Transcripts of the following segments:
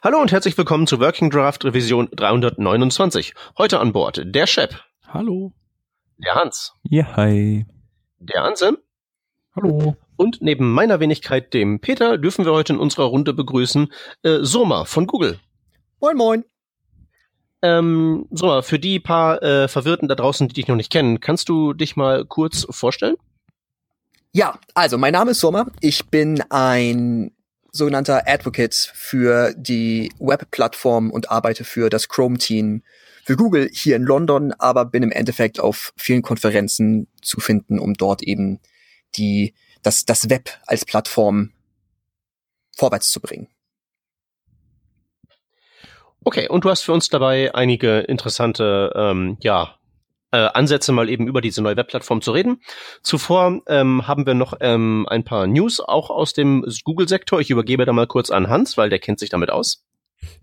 Hallo und herzlich willkommen zu Working Draft Revision 329. Heute an Bord der Shep. Hallo. Der Hans. Ja, hi. Der Anselm. Hallo. Und neben meiner Wenigkeit, dem Peter, dürfen wir heute in unserer Runde begrüßen äh, Soma von Google. Moin, moin. Ähm, Soma, für die paar äh, Verwirrten da draußen, die dich noch nicht kennen, kannst du dich mal kurz vorstellen? Ja, also mein Name ist Sommer. Ich bin ein sogenannter Advocate für die Webplattform und arbeite für das Chrome-Team für Google hier in London, aber bin im Endeffekt auf vielen Konferenzen zu finden, um dort eben die, das, das Web als Plattform vorwärts zu bringen. Okay, und du hast für uns dabei einige interessante, ähm, ja, äh, Ansätze, mal eben über diese neue Webplattform zu reden. Zuvor ähm, haben wir noch ähm, ein paar News auch aus dem Google-Sektor. Ich übergebe da mal kurz an Hans, weil der kennt sich damit aus.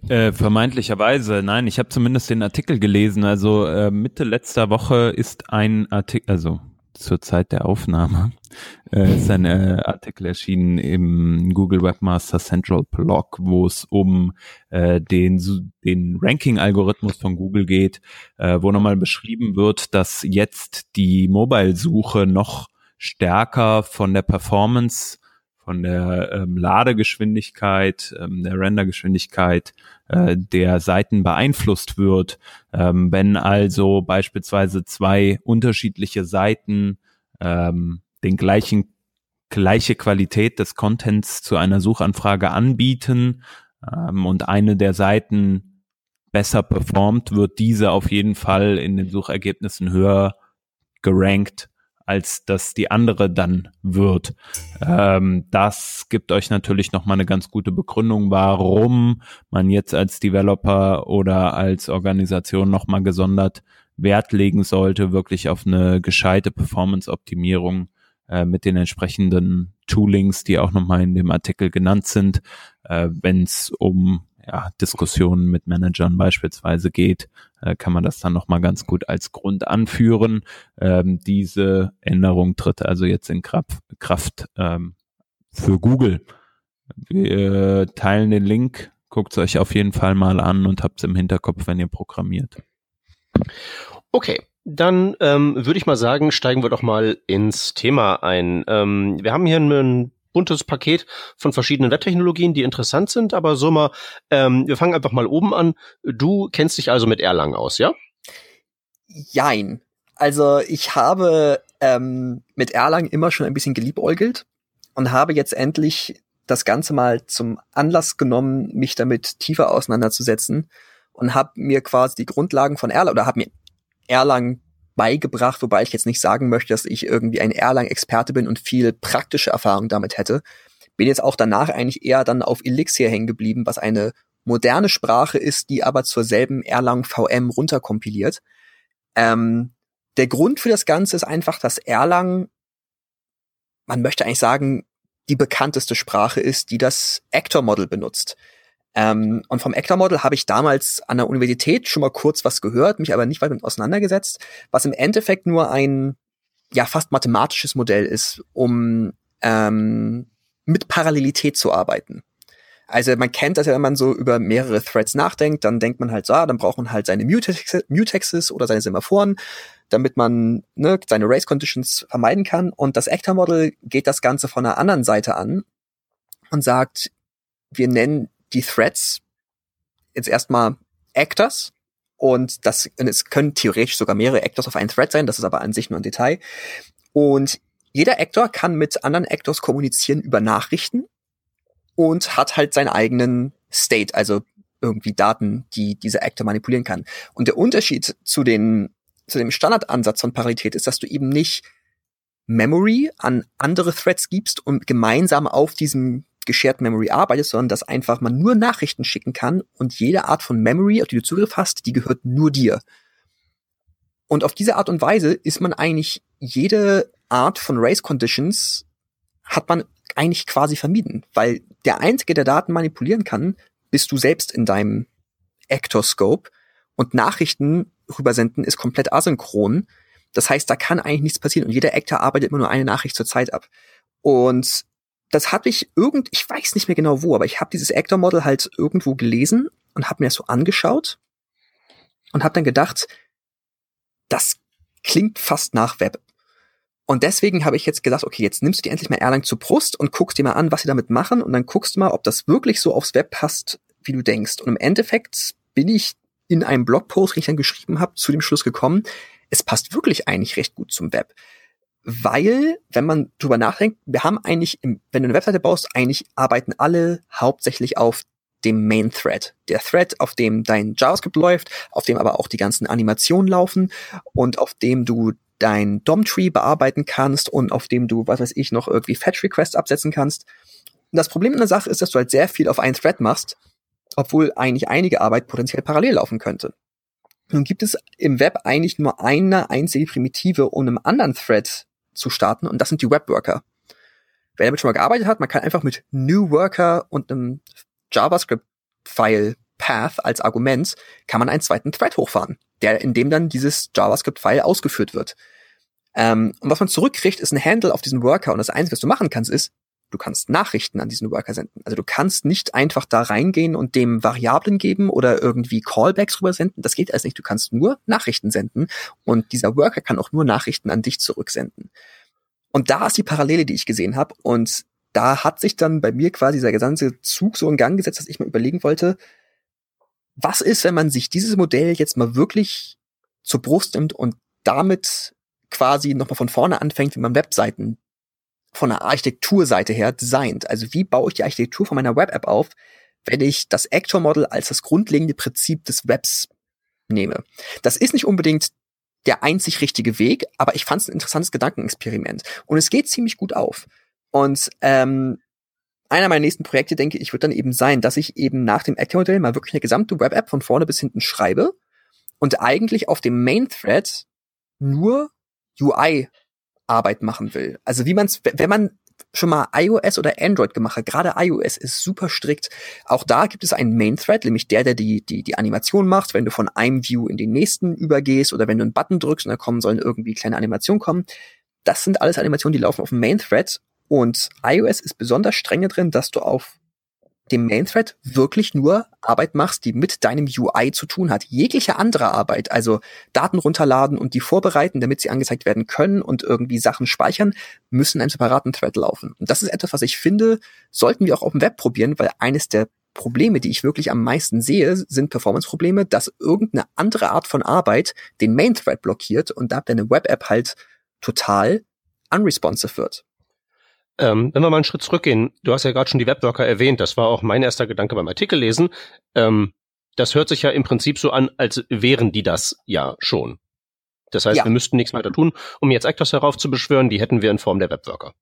Äh, vermeintlicherweise, nein, ich habe zumindest den Artikel gelesen. Also äh, Mitte letzter Woche ist ein Artikel, also zur Zeit der Aufnahme äh, ist ein äh, Artikel erschienen im Google Webmaster Central Blog, wo es um äh, den, den Ranking-Algorithmus von Google geht, äh, wo nochmal beschrieben wird, dass jetzt die Mobile-Suche noch stärker von der Performance von der ähm, Ladegeschwindigkeit, ähm, der Rendergeschwindigkeit äh, der Seiten beeinflusst wird. Ähm, wenn also beispielsweise zwei unterschiedliche Seiten ähm, den gleichen gleiche Qualität des Contents zu einer Suchanfrage anbieten ähm, und eine der Seiten besser performt, wird diese auf jeden Fall in den Suchergebnissen höher gerankt als das die andere dann wird. Ähm, das gibt euch natürlich nochmal eine ganz gute Begründung, warum man jetzt als Developer oder als Organisation nochmal gesondert Wert legen sollte, wirklich auf eine gescheite Performance-Optimierung äh, mit den entsprechenden Toolings, die auch nochmal in dem Artikel genannt sind, äh, wenn es um ja, Diskussionen mit Managern beispielsweise geht, äh, kann man das dann nochmal ganz gut als Grund anführen. Ähm, diese Änderung tritt also jetzt in Kraft, Kraft ähm, für Google. Wir teilen den Link, guckt es euch auf jeden Fall mal an und habt es im Hinterkopf, wenn ihr programmiert. Okay, dann ähm, würde ich mal sagen, steigen wir doch mal ins Thema ein. Ähm, wir haben hier einen buntes Paket von verschiedenen Webtechnologien, die interessant sind, aber so mal, ähm, wir fangen einfach mal oben an. Du kennst dich also mit Erlang aus, ja? Jein. Also ich habe ähm, mit Erlang immer schon ein bisschen geliebäugelt und habe jetzt endlich das Ganze mal zum Anlass genommen, mich damit tiefer auseinanderzusetzen und habe mir quasi die Grundlagen von Erlang oder habe mir Erlang beigebracht, wobei ich jetzt nicht sagen möchte, dass ich irgendwie ein Erlang-Experte bin und viel praktische Erfahrung damit hätte. Bin jetzt auch danach eigentlich eher dann auf Elixir hängen geblieben, was eine moderne Sprache ist, die aber zur selben Erlang VM runterkompiliert. Ähm, der Grund für das Ganze ist einfach, dass Erlang, man möchte eigentlich sagen, die bekannteste Sprache ist, die das Actor-Model benutzt. Ähm, und vom Actor-Model habe ich damals an der Universität schon mal kurz was gehört, mich aber nicht weiter mit auseinandergesetzt, was im Endeffekt nur ein ja fast mathematisches Modell ist, um ähm, mit Parallelität zu arbeiten. Also man kennt das ja, wenn man so über mehrere Threads nachdenkt, dann denkt man halt so, ah, dann braucht man halt seine Mutexes oder seine Semaphoren, damit man ne, seine Race Conditions vermeiden kann. Und das Actor Model geht das Ganze von der anderen Seite an und sagt, wir nennen die Threads jetzt erstmal Actors und das, und es können theoretisch sogar mehrere Actors auf einen Thread sein, das ist aber an sich nur ein Detail. Und jeder Actor kann mit anderen Actors kommunizieren über Nachrichten und hat halt seinen eigenen State, also irgendwie Daten, die dieser Actor manipulieren kann. Und der Unterschied zu den, zu dem Standardansatz von Parität ist, dass du eben nicht Memory an andere Threads gibst und gemeinsam auf diesem Geshared Memory arbeitest, sondern dass einfach man nur Nachrichten schicken kann und jede Art von Memory, auf die du Zugriff hast, die gehört nur dir. Und auf diese Art und Weise ist man eigentlich jede Art von Race Conditions hat man eigentlich quasi vermieden, weil der einzige, der Daten manipulieren kann, bist du selbst in deinem Actor Scope und Nachrichten rübersenden ist komplett asynchron. Das heißt, da kann eigentlich nichts passieren und jeder Actor arbeitet immer nur eine Nachricht zur Zeit ab. Und das habe ich irgend, ich weiß nicht mehr genau wo, aber ich habe dieses Actor-Model halt irgendwo gelesen und habe mir das so angeschaut und habe dann gedacht, das klingt fast nach Web. Und deswegen habe ich jetzt gedacht, okay, jetzt nimmst du dir endlich mal Erlang zur Brust und guckst dir mal an, was sie damit machen und dann guckst du mal, ob das wirklich so aufs Web passt, wie du denkst. Und im Endeffekt bin ich in einem Blogpost, den ich dann geschrieben habe, zu dem Schluss gekommen, es passt wirklich eigentlich recht gut zum Web. Weil, wenn man drüber nachdenkt, wir haben eigentlich, im, wenn du eine Webseite baust, eigentlich arbeiten alle hauptsächlich auf dem Main Thread. Der Thread, auf dem dein JavaScript läuft, auf dem aber auch die ganzen Animationen laufen und auf dem du dein DOM-Tree bearbeiten kannst und auf dem du, was weiß ich, noch irgendwie Fetch-Requests absetzen kannst. Und das Problem in der Sache ist, dass du halt sehr viel auf einen Thread machst, obwohl eigentlich einige Arbeit potenziell parallel laufen könnte. Nun gibt es im Web eigentlich nur eine einzige Primitive, um einem anderen Thread zu starten, und das sind die Webworker. Wer damit schon mal gearbeitet hat, man kann einfach mit New Worker und einem JavaScript-File Path als Argument, kann man einen zweiten Thread hochfahren der, in dem dann dieses JavaScript-File ausgeführt wird. Ähm, und was man zurückkriegt, ist ein Handle auf diesen Worker. Und das Einzige, was du machen kannst, ist, du kannst Nachrichten an diesen Worker senden. Also du kannst nicht einfach da reingehen und dem Variablen geben oder irgendwie Callbacks rüber senden. Das geht alles nicht. Du kannst nur Nachrichten senden und dieser Worker kann auch nur Nachrichten an dich zurücksenden. Und da ist die Parallele, die ich gesehen habe. Und da hat sich dann bei mir quasi dieser gesamte Zug so in Gang gesetzt, dass ich mal überlegen wollte, was ist, wenn man sich dieses Modell jetzt mal wirklich zur Brust nimmt und damit quasi nochmal von vorne anfängt, wie man Webseiten von der Architekturseite her designt. Also wie baue ich die Architektur von meiner Web-App auf, wenn ich das Actor-Model als das grundlegende Prinzip des Webs nehme. Das ist nicht unbedingt der einzig richtige Weg, aber ich fand es ein interessantes Gedankenexperiment. Und es geht ziemlich gut auf. Und ähm, einer meiner nächsten Projekte, denke ich, wird dann eben sein, dass ich eben nach dem Actor-Modell mal wirklich eine gesamte Web-App von vorne bis hinten schreibe und eigentlich auf dem Main-Thread nur UI-Arbeit machen will. Also wie man es, wenn man schon mal iOS oder Android gemacht hat, gerade iOS ist super strikt. Auch da gibt es einen Main-Thread, nämlich der, der die, die, die Animation macht, wenn du von einem View in den nächsten übergehst oder wenn du einen Button drückst und da kommen sollen irgendwie kleine Animationen kommen. Das sind alles Animationen, die laufen auf dem Main-Thread und iOS ist besonders streng drin, dass du auf dem Main Thread wirklich nur Arbeit machst, die mit deinem UI zu tun hat. Jegliche andere Arbeit, also Daten runterladen und die vorbereiten, damit sie angezeigt werden können und irgendwie Sachen speichern, müssen in einem separaten Thread laufen. Und das ist etwas, was ich finde, sollten wir auch auf dem Web probieren, weil eines der Probleme, die ich wirklich am meisten sehe, sind Performance-Probleme, dass irgendeine andere Art von Arbeit den Main Thread blockiert und da deine Web-App halt total unresponsive wird. Ähm, wenn wir mal einen Schritt zurückgehen, du hast ja gerade schon die Webworker erwähnt, das war auch mein erster Gedanke beim Artikel lesen. Ähm, das hört sich ja im Prinzip so an, als wären die das ja schon. Das heißt, ja. wir müssten nichts weiter tun, um jetzt Actors heraufzubeschwören, die hätten wir in Form der Webworker.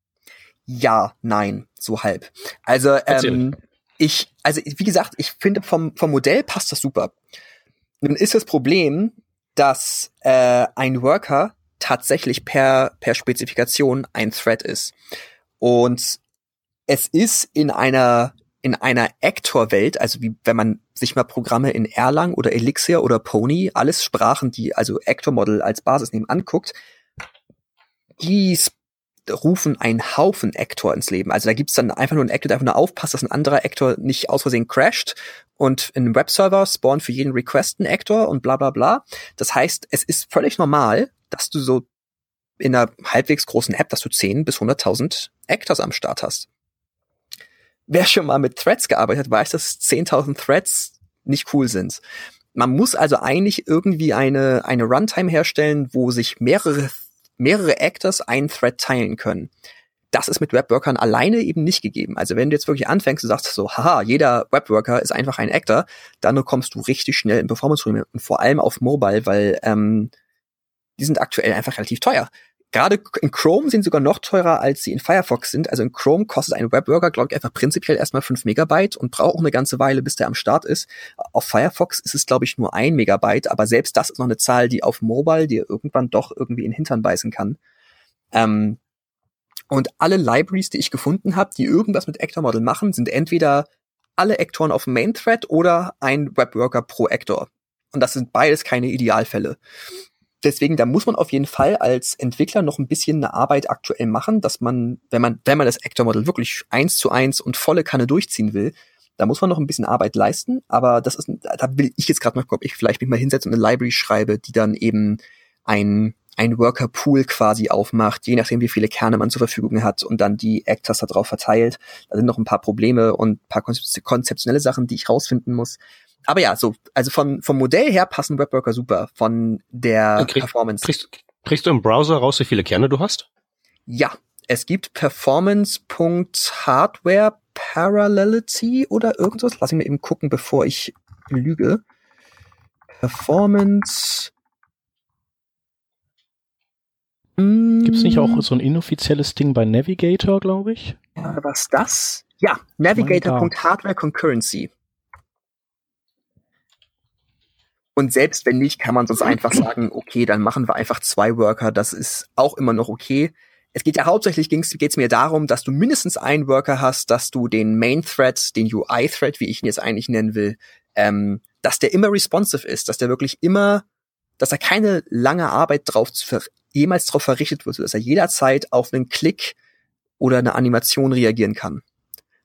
Ja, nein, so halb. Also ähm, ich, also wie gesagt, ich finde vom vom Modell passt das super. Nun ist das Problem, dass äh, ein Worker tatsächlich per per Spezifikation ein Thread ist. Und es ist in einer in einer Actor-Welt, also wie wenn man sich mal Programme in Erlang oder Elixir oder Pony, alles Sprachen, die also Actor-Model als Basis nehmen, anguckt, die rufen einen Haufen Actor ins Leben. Also da gibt's dann einfach nur einen Actor, der einfach nur aufpasst, dass ein anderer Actor nicht aus Versehen crasht und in einem Webserver spawnt für jeden Request ein Actor und bla bla bla. Das heißt, es ist völlig normal, dass du so in einer halbwegs großen App, dass du 10 bis 100.000 Actors am Start hast. Wer schon mal mit Threads gearbeitet hat, weiß, dass 10.000 Threads nicht cool sind. Man muss also eigentlich irgendwie eine, eine Runtime herstellen, wo sich mehrere, mehrere Actors einen Thread teilen können. Das ist mit Webworkern alleine eben nicht gegeben. Also wenn du jetzt wirklich anfängst und sagst so, haha, jeder Webworker ist einfach ein Actor, dann kommst du richtig schnell in Performance-Probleme und vor allem auf Mobile, weil ähm, die sind aktuell einfach relativ teuer. Gerade in Chrome sind sie sogar noch teurer, als sie in Firefox sind. Also in Chrome kostet ein Webworker, glaube ich, einfach prinzipiell erstmal 5 Megabyte und braucht auch eine ganze Weile, bis der am Start ist. Auf Firefox ist es, glaube ich, nur ein Megabyte, aber selbst das ist noch eine Zahl, die auf Mobile dir irgendwann doch irgendwie in den Hintern beißen kann. Ähm, und alle Libraries, die ich gefunden habe, die irgendwas mit Actor Model machen, sind entweder alle Actoren auf Main Thread oder ein Webworker pro Actor. Und das sind beides keine Idealfälle. Deswegen, da muss man auf jeden Fall als Entwickler noch ein bisschen eine Arbeit aktuell machen, dass man, wenn man, wenn man das Actor-Model wirklich eins zu eins und volle Kanne durchziehen will, da muss man noch ein bisschen Arbeit leisten, aber das ist, da will ich jetzt gerade mal ob ich vielleicht mich mal hinsetze und eine Library schreibe, die dann eben ein, ein Worker-Pool quasi aufmacht, je nachdem, wie viele Kerne man zur Verfügung hat und dann die Actors darauf verteilt. Da sind noch ein paar Probleme und ein paar konzeptionelle Sachen, die ich rausfinden muss. Aber ja, so, also von, vom Modell her passen Webworker super. Von der Krieg, Performance. Kriegst, kriegst du im Browser raus, wie viele Kerne du hast? Ja, es gibt Performance.hardware Parallelity oder irgendwas. Lass mich mal eben gucken, bevor ich lüge. Performance. Gibt es nicht auch so ein inoffizielles Ding bei Navigator, glaube ich? Ja, was das? Ja, Navigator.hardware Concurrency. Und selbst wenn nicht, kann man sonst einfach sagen, okay, dann machen wir einfach zwei Worker. Das ist auch immer noch okay. Es geht ja hauptsächlich geht's, geht's mir darum, dass du mindestens einen Worker hast, dass du den Main Thread, den UI Thread, wie ich ihn jetzt eigentlich nennen will, ähm, dass der immer responsive ist, dass der wirklich immer, dass er keine lange Arbeit drauf jemals drauf verrichtet wird, dass er jederzeit auf einen Klick oder eine Animation reagieren kann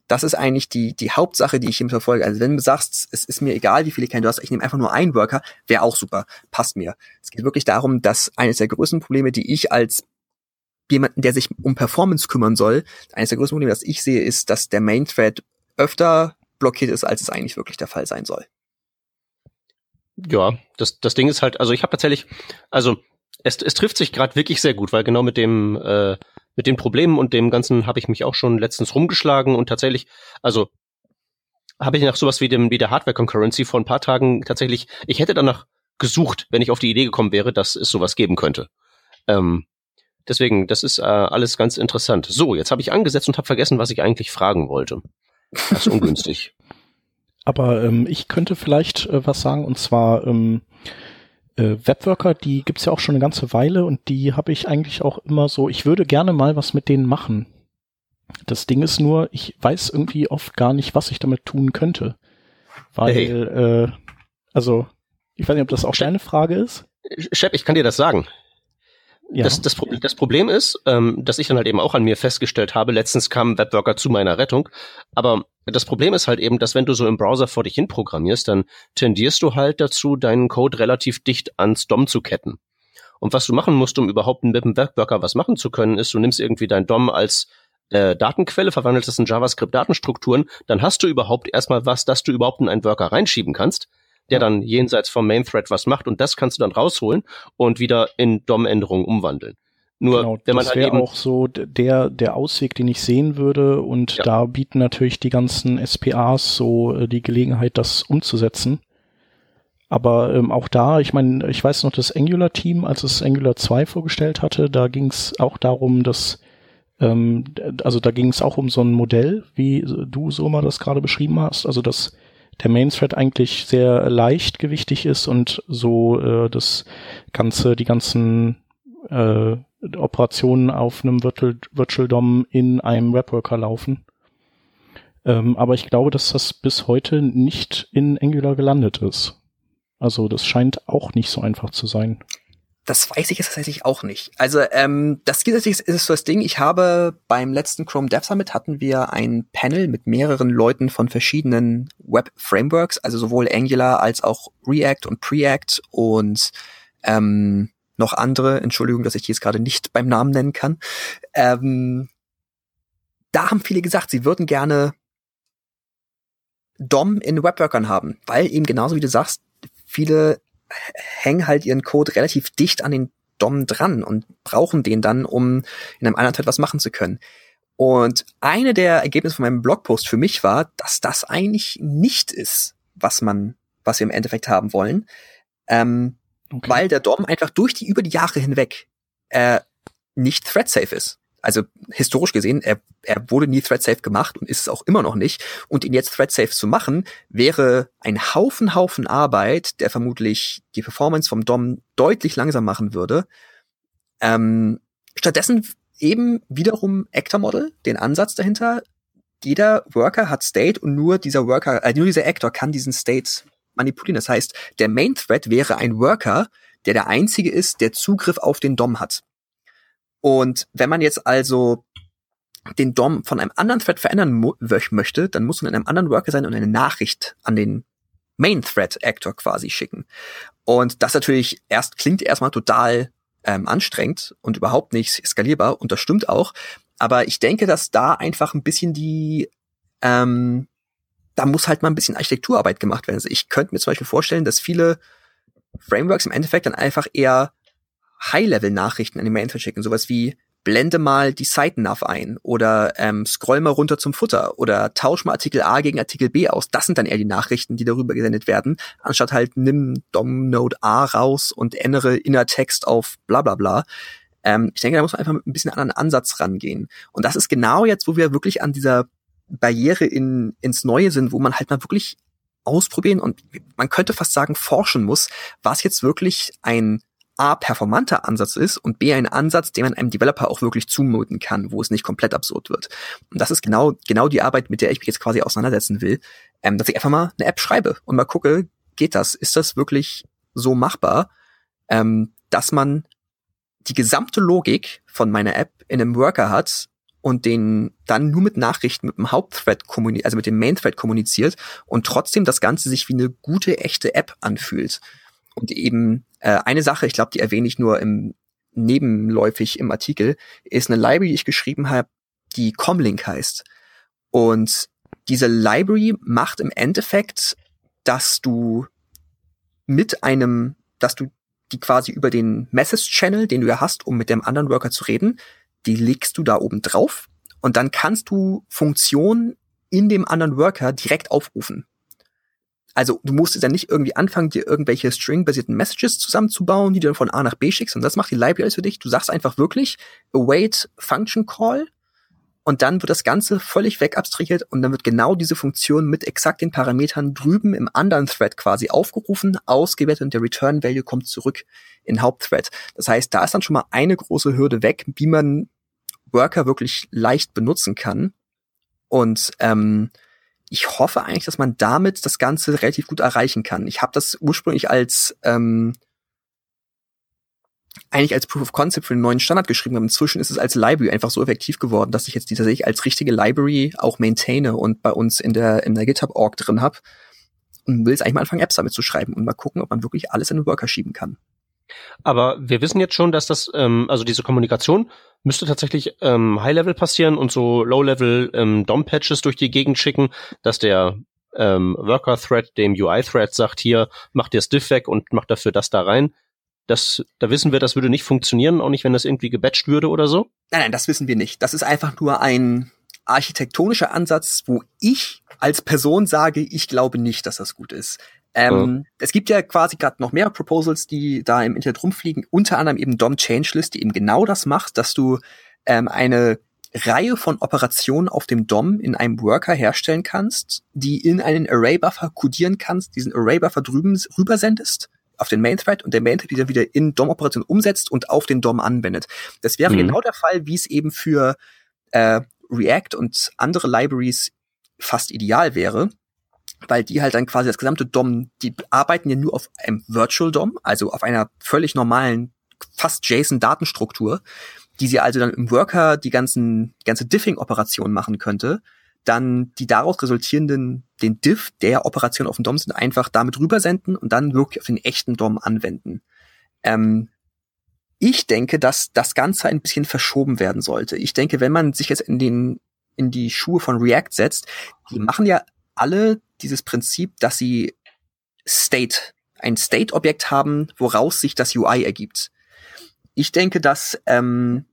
das ist eigentlich die, die Hauptsache, die ich ihm verfolge. Also wenn du sagst, es ist mir egal, wie viele Kerne du hast, ich nehme einfach nur einen Worker, wäre auch super, passt mir. Es geht wirklich darum, dass eines der größten Probleme, die ich als jemanden, der sich um Performance kümmern soll, eines der größten Probleme, das ich sehe, ist, dass der Main Thread öfter blockiert ist, als es eigentlich wirklich der Fall sein soll. Ja, das, das Ding ist halt, also ich habe tatsächlich, also es, es trifft sich gerade wirklich sehr gut, weil genau mit dem äh, mit den Problemen und dem Ganzen habe ich mich auch schon letztens rumgeschlagen und tatsächlich, also habe ich nach sowas wie dem wie der Hardware Concurrency vor ein paar Tagen tatsächlich, ich hätte danach gesucht, wenn ich auf die Idee gekommen wäre, dass es sowas geben könnte. Ähm, deswegen, das ist äh, alles ganz interessant. So, jetzt habe ich angesetzt und habe vergessen, was ich eigentlich fragen wollte. Das ist ungünstig. Aber ähm, ich könnte vielleicht äh, was sagen, und zwar ähm, äh, Webworker, die gibt's ja auch schon eine ganze Weile und die habe ich eigentlich auch immer so, ich würde gerne mal was mit denen machen. Das Ding ist nur, ich weiß irgendwie oft gar nicht, was ich damit tun könnte. Weil, hey. äh, also, ich weiß nicht, ob das auch deine Frage ist. Shep, ich kann dir das sagen. Ja. Das, das, das Problem ist, ähm, dass ich dann halt eben auch an mir festgestellt habe, letztens kam Webworker zu meiner Rettung, aber das Problem ist halt eben, dass wenn du so im Browser vor dich hin programmierst, dann tendierst du halt dazu, deinen Code relativ dicht ans DOM zu ketten. Und was du machen musst, um überhaupt mit dem Webworker was machen zu können, ist, du nimmst irgendwie dein DOM als äh, Datenquelle, verwandelst es in JavaScript-Datenstrukturen, dann hast du überhaupt erstmal was, dass du überhaupt in einen Worker reinschieben kannst der dann jenseits vom Main Thread was macht und das kannst du dann rausholen und wieder in DOM-Änderungen umwandeln. Nur, genau, wenn man das halt wäre auch so der der Ausweg, den ich sehen würde und ja. da bieten natürlich die ganzen SPAs so äh, die Gelegenheit, das umzusetzen. Aber ähm, auch da, ich meine, ich weiß noch, das Angular-Team, als es Angular 2 vorgestellt hatte, da ging es auch darum, dass ähm, also da ging es auch um so ein Modell, wie du so mal das gerade beschrieben hast, also dass der Main Thread eigentlich sehr leichtgewichtig ist und so äh, das ganze, die ganzen äh, Operationen auf einem Virtual, Virtual DOM in einem Webworker laufen. Ähm, aber ich glaube, dass das bis heute nicht in Angular gelandet ist. Also das scheint auch nicht so einfach zu sein. Das weiß ich jetzt tatsächlich auch nicht. Also ähm, das ist, ist so das Ding. Ich habe beim letzten Chrome Dev Summit hatten wir ein Panel mit mehreren Leuten von verschiedenen Web Frameworks, also sowohl Angular als auch React und Preact und ähm, noch andere. Entschuldigung, dass ich die jetzt gerade nicht beim Namen nennen kann. Ähm, da haben viele gesagt, sie würden gerne DOM in Webworkern haben, weil eben genauso wie du sagst, viele hängen halt ihren Code relativ dicht an den DOM dran und brauchen den dann, um in einem anderen Thread was machen zu können. Und eine der Ergebnisse von meinem Blogpost für mich war, dass das eigentlich nicht ist, was man, was wir im Endeffekt haben wollen. Ähm, okay. Weil der DOM einfach durch die, über die Jahre hinweg äh, nicht thread safe ist also historisch gesehen, er, er wurde nie thread safe gemacht und ist es auch immer noch nicht. Und ihn jetzt thread safe zu machen, wäre ein Haufen, Haufen Arbeit, der vermutlich die Performance vom DOM deutlich langsam machen würde. Ähm, stattdessen eben wiederum Actor Model, den Ansatz dahinter. Jeder Worker hat State und nur dieser Worker, äh, nur dieser Actor kann diesen State manipulieren. Das heißt, der Main Thread wäre ein Worker, der der einzige ist, der Zugriff auf den DOM hat. Und wenn man jetzt also den DOM von einem anderen Thread verändern möchte, dann muss man in einem anderen Worker sein und eine Nachricht an den Main Thread Actor quasi schicken. Und das natürlich erst klingt erstmal total ähm, anstrengend und überhaupt nicht skalierbar und das stimmt auch. Aber ich denke, dass da einfach ein bisschen die ähm, da muss halt mal ein bisschen Architekturarbeit gemacht werden. Also ich könnte mir zum Beispiel vorstellen, dass viele Frameworks im Endeffekt dann einfach eher High-Level-Nachrichten an die Main schicken, sowas wie blende mal die Site-Nav ein oder ähm, scroll mal runter zum Futter oder tausch mal Artikel A gegen Artikel B aus. Das sind dann eher die Nachrichten, die darüber gesendet werden, anstatt halt nimm DOM-Node A raus und ändere Innertext auf bla bla bla. Ähm, ich denke, da muss man einfach mit ein bisschen anderen Ansatz rangehen. Und das ist genau jetzt, wo wir wirklich an dieser Barriere in, ins Neue sind, wo man halt mal wirklich ausprobieren und man könnte fast sagen forschen muss, was jetzt wirklich ein A, performanter Ansatz ist und B, ein Ansatz, den man einem Developer auch wirklich zumuten kann, wo es nicht komplett absurd wird. Und das ist genau, genau die Arbeit, mit der ich mich jetzt quasi auseinandersetzen will, ähm, dass ich einfach mal eine App schreibe und mal gucke, geht das? Ist das wirklich so machbar, ähm, dass man die gesamte Logik von meiner App in einem Worker hat, und den dann nur mit Nachrichten mit dem Hauptthread kommuniziert, also mit dem Main-Thread kommuniziert und trotzdem das Ganze sich wie eine gute, echte App anfühlt. Und eben äh, eine Sache, ich glaube, die erwähne ich nur im nebenläufig im Artikel, ist eine Library, die ich geschrieben habe, die Comlink heißt. Und diese Library macht im Endeffekt, dass du mit einem, dass du die quasi über den Message Channel, den du ja hast, um mit dem anderen Worker zu reden, die legst du da oben drauf und dann kannst du Funktionen in dem anderen Worker direkt aufrufen. Also du musst dann nicht irgendwie anfangen, dir irgendwelche string-basierten Messages zusammenzubauen, die du dann von A nach B schickst und das macht die Library für dich. Du sagst einfach wirklich await function call und dann wird das Ganze völlig wegabstrahiert und dann wird genau diese Funktion mit exakt den Parametern drüben im anderen Thread quasi aufgerufen, ausgewertet und der Return Value kommt zurück in Hauptthread. Das heißt, da ist dann schon mal eine große Hürde weg, wie man Worker wirklich leicht benutzen kann. Und ähm, ich hoffe eigentlich, dass man damit das Ganze relativ gut erreichen kann. Ich habe das ursprünglich als ähm, eigentlich als Proof of Concept für einen neuen Standard geschrieben, aber inzwischen ist es als Library einfach so effektiv geworden, dass ich jetzt die tatsächlich als richtige Library auch maintaine und bei uns in der in der GitHub Org drin habe und will jetzt eigentlich mal anfangen Apps damit zu schreiben und mal gucken, ob man wirklich alles in den Worker schieben kann. Aber wir wissen jetzt schon, dass das, ähm, also diese Kommunikation müsste tatsächlich ähm, High-Level passieren und so Low-Level ähm, DOM-Patches durch die Gegend schicken, dass der ähm, Worker-Thread dem UI-Thread sagt, hier, mach dir das Diff weg und mach dafür das da rein. Das, da wissen wir, das würde nicht funktionieren, auch nicht, wenn das irgendwie gebatcht würde oder so? Nein, nein, das wissen wir nicht. Das ist einfach nur ein architektonischer Ansatz, wo ich als Person sage, ich glaube nicht, dass das gut ist. Ähm, ja. Es gibt ja quasi gerade noch mehr Proposals, die da im Internet rumfliegen, unter anderem eben DOM Changelist, die eben genau das macht, dass du ähm, eine Reihe von Operationen auf dem DOM in einem Worker herstellen kannst, die in einen Array-Buffer kodieren kannst, diesen Array-Buffer drüben rübersendest auf den Main-Thread und der Main-Thread dann wieder in DOM-Operationen umsetzt und auf den DOM anwendet. Das wäre mhm. genau der Fall, wie es eben für äh, React und andere Libraries fast ideal wäre weil die halt dann quasi das gesamte DOM, die arbeiten ja nur auf einem Virtual DOM, also auf einer völlig normalen, fast JSON-Datenstruktur, die sie also dann im Worker die ganzen, ganze Diffing-Operation machen könnte, dann die daraus resultierenden, den Diff der Operation auf dem DOM sind einfach damit rübersenden und dann wirklich auf den echten DOM anwenden. Ähm, ich denke, dass das Ganze ein bisschen verschoben werden sollte. Ich denke, wenn man sich jetzt in den in die Schuhe von React setzt, die machen ja alle dieses Prinzip, dass sie State, ein State-Objekt haben, woraus sich das UI ergibt. Ich denke, dass ähm,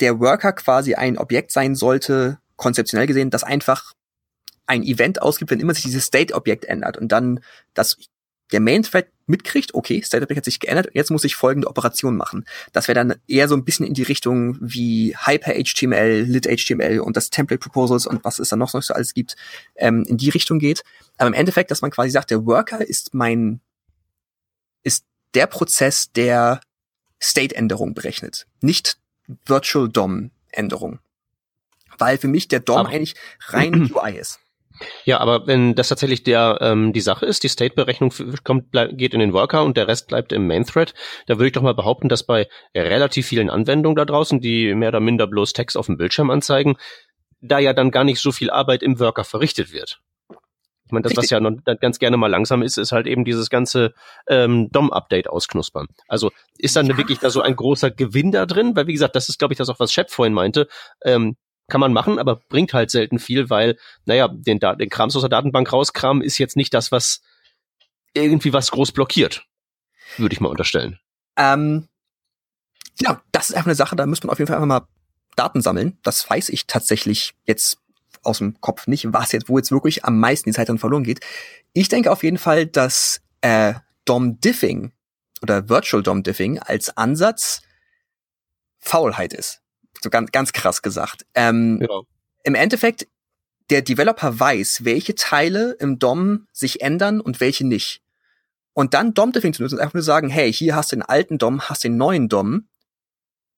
der Worker quasi ein Objekt sein sollte, konzeptionell gesehen, das einfach ein Event ausgibt, wenn immer sich dieses State-Objekt ändert und dann das der Main-Thread mitkriegt, okay, State-Object hat sich geändert, jetzt muss ich folgende Operation machen. Das wäre dann eher so ein bisschen in die Richtung wie Hyper-HTML, Lit-HTML und das Template-Proposals und was es dann noch so alles gibt, ähm, in die Richtung geht. Aber im Endeffekt, dass man quasi sagt, der Worker ist mein, ist der Prozess, der State-Änderung berechnet, nicht Virtual DOM-Änderung. Weil für mich der DOM Aber eigentlich rein UI ist. Ja, aber wenn das tatsächlich der ähm, die Sache ist, die State-Berechnung kommt bleib, geht in den Worker und der Rest bleibt im Main-Thread, da würde ich doch mal behaupten, dass bei relativ vielen Anwendungen da draußen, die mehr oder minder bloß Text auf dem Bildschirm anzeigen, da ja dann gar nicht so viel Arbeit im Worker verrichtet wird. Ich meine, das, was ja noch ganz gerne mal langsam ist, ist halt eben dieses ganze ähm, DOM-Update ausknuspern. Also ist dann ja. wirklich da so ein großer Gewinn da drin? Weil, wie gesagt, das ist, glaube ich, das auch, was Shep vorhin meinte. Ähm, kann man machen, aber bringt halt selten viel, weil, naja, den, den Krams aus der Datenbank rauskramen ist jetzt nicht das, was irgendwie was groß blockiert. Würde ich mal unterstellen. Ähm, ja, das ist einfach eine Sache, da müsste man auf jeden Fall einfach mal Daten sammeln. Das weiß ich tatsächlich jetzt aus dem Kopf nicht, was jetzt, wo jetzt wirklich am meisten die Zeit dann verloren geht. Ich denke auf jeden Fall, dass äh, DOM Diffing oder Virtual DOM Diffing als Ansatz Faulheit ist. So ganz, ganz krass gesagt. Ähm, ja. Im Endeffekt, der Developer weiß, welche Teile im DOM sich ändern und welche nicht. Und dann DOM-Diffing zu nutzen und einfach nur sagen, hey, hier hast du den alten DOM, hast den neuen DOM.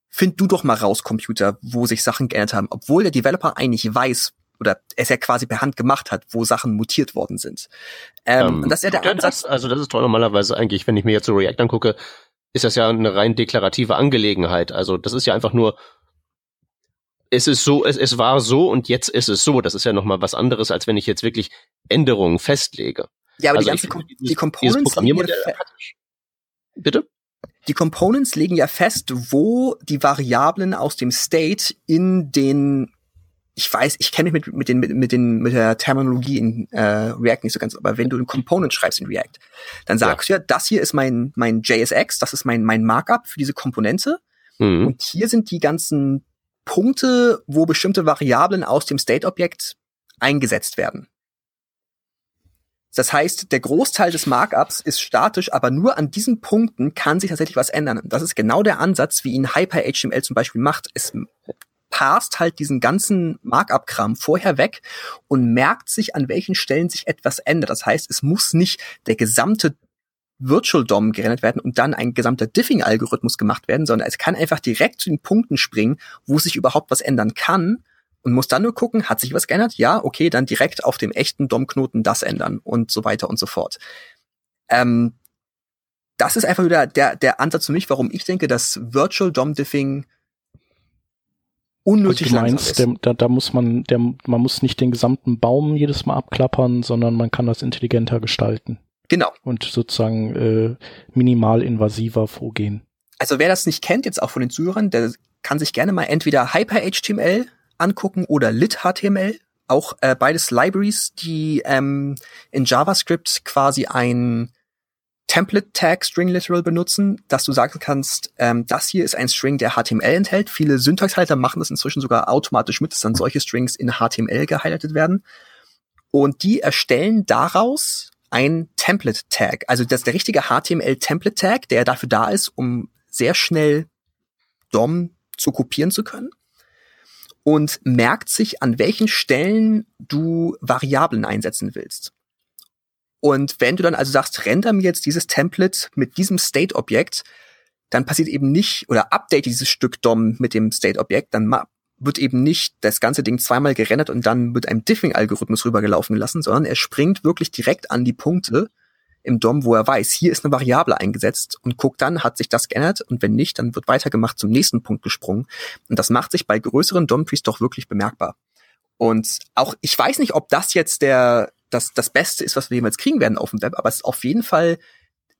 Find du doch mal raus, Computer, wo sich Sachen geändert haben. Obwohl der Developer eigentlich weiß, oder es ja quasi per Hand gemacht hat, wo Sachen mutiert worden sind. Ähm, ähm, das ist ja der ja, Ansatz. Das, also das ist doch normalerweise eigentlich, wenn ich mir jetzt so React angucke, ist das ja eine rein deklarative Angelegenheit. Also das ist ja einfach nur, es ist so, es, es war so und jetzt ist es so. Das ist ja nochmal was anderes, als wenn ich jetzt wirklich Änderungen festlege. Ja, aber also die ganzen Kom die Components ja Bitte? Die Components legen ja fest, wo die Variablen aus dem State in den ich weiß, ich kenne mich mit, mit, den, mit, mit, den, mit der Terminologie in äh, React nicht so ganz, aber wenn du ein Component schreibst in React, dann sagst ja. du ja, das hier ist mein, mein JSX, das ist mein, mein Markup für diese Komponente. Mhm. Und hier sind die ganzen Punkte, wo bestimmte Variablen aus dem State-Objekt eingesetzt werden. Das heißt, der Großteil des Markups ist statisch, aber nur an diesen Punkten kann sich tatsächlich was ändern. Das ist genau der Ansatz, wie ihn HyperHTML zum Beispiel macht. Es passt halt diesen ganzen Markup-Kram vorher weg und merkt sich, an welchen Stellen sich etwas ändert. Das heißt, es muss nicht der gesamte Virtual DOM gerendert werden und dann ein gesamter Diffing-Algorithmus gemacht werden, sondern es kann einfach direkt zu den Punkten springen, wo sich überhaupt was ändern kann und muss dann nur gucken, hat sich was geändert? Ja, okay, dann direkt auf dem echten DOM-Knoten das ändern und so weiter und so fort. Ähm, das ist einfach wieder der, der Ansatz für mich, warum ich denke, dass Virtual DOM Diffing unnötig also du meinst, der, da, da muss man, der, man muss nicht den gesamten Baum jedes Mal abklappern, sondern man kann das intelligenter gestalten. Genau. Und sozusagen äh, minimal invasiver vorgehen. Also wer das nicht kennt, jetzt auch von den Zuhörern, der kann sich gerne mal entweder HyperHTML angucken oder LitHTML. Auch äh, beides Libraries, die ähm, in JavaScript quasi ein Template Tag String Literal benutzen, dass du sagen kannst, ähm, das hier ist ein String, der HTML enthält. Viele Syntaxhalter machen das inzwischen sogar automatisch mit, dass dann solche Strings in HTML gehighlightet werden. Und die erstellen daraus ein Template Tag. Also das ist der richtige HTML Template Tag, der dafür da ist, um sehr schnell DOM zu kopieren zu können. Und merkt sich, an welchen Stellen du Variablen einsetzen willst. Und wenn du dann also sagst, render mir jetzt dieses Template mit diesem State-Objekt, dann passiert eben nicht, oder update dieses Stück DOM mit dem State-Objekt, dann wird eben nicht das ganze Ding zweimal gerendert und dann mit einem Diffing-Algorithmus rübergelaufen gelassen, sondern er springt wirklich direkt an die Punkte im DOM, wo er weiß, hier ist eine Variable eingesetzt und guckt dann, hat sich das geändert und wenn nicht, dann wird weitergemacht zum nächsten Punkt gesprungen. Und das macht sich bei größeren DOM-Trees doch wirklich bemerkbar. Und auch, ich weiß nicht, ob das jetzt der, das, das Beste ist, was wir jemals kriegen werden auf dem Web, aber es ist auf jeden Fall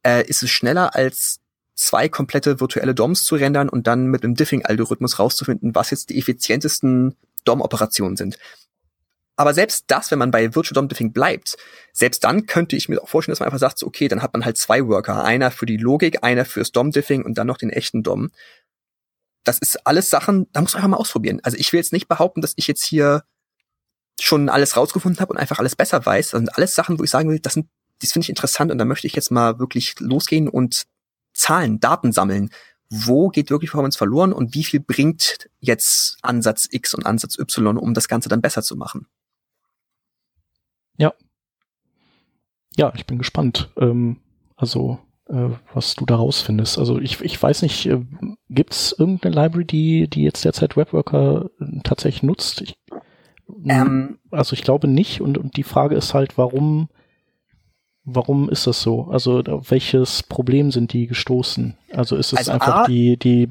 äh, ist es schneller als zwei komplette virtuelle DOMs zu rendern und dann mit einem Diffing-Algorithmus rauszufinden, was jetzt die effizientesten DOM-Operationen sind. Aber selbst das, wenn man bei Virtual DOM Diffing bleibt, selbst dann könnte ich mir auch vorstellen, dass man einfach sagt, so, okay, dann hat man halt zwei Worker. Einer für die Logik, einer fürs DOM Diffing und dann noch den echten DOM. Das ist alles Sachen, da muss man einfach mal ausprobieren. Also ich will jetzt nicht behaupten, dass ich jetzt hier schon alles rausgefunden habe und einfach alles besser weiß. Das sind alles Sachen, wo ich sagen will, das das finde ich interessant und da möchte ich jetzt mal wirklich losgehen und Zahlen, Daten sammeln. Wo geht wirklich Performance verloren und wie viel bringt jetzt Ansatz X und Ansatz Y, um das Ganze dann besser zu machen? Ja. Ja, ich bin gespannt. Ähm, also, äh, was du da rausfindest. Also ich, ich weiß nicht, äh, gibt es irgendeine Library, die, die jetzt derzeit Webworker äh, tatsächlich nutzt? Ich Ähm, also ich glaube nicht und, und die Frage ist halt, warum, warum ist das so? Also auf welches Problem sind die gestoßen? Also ist es also einfach A, die, die,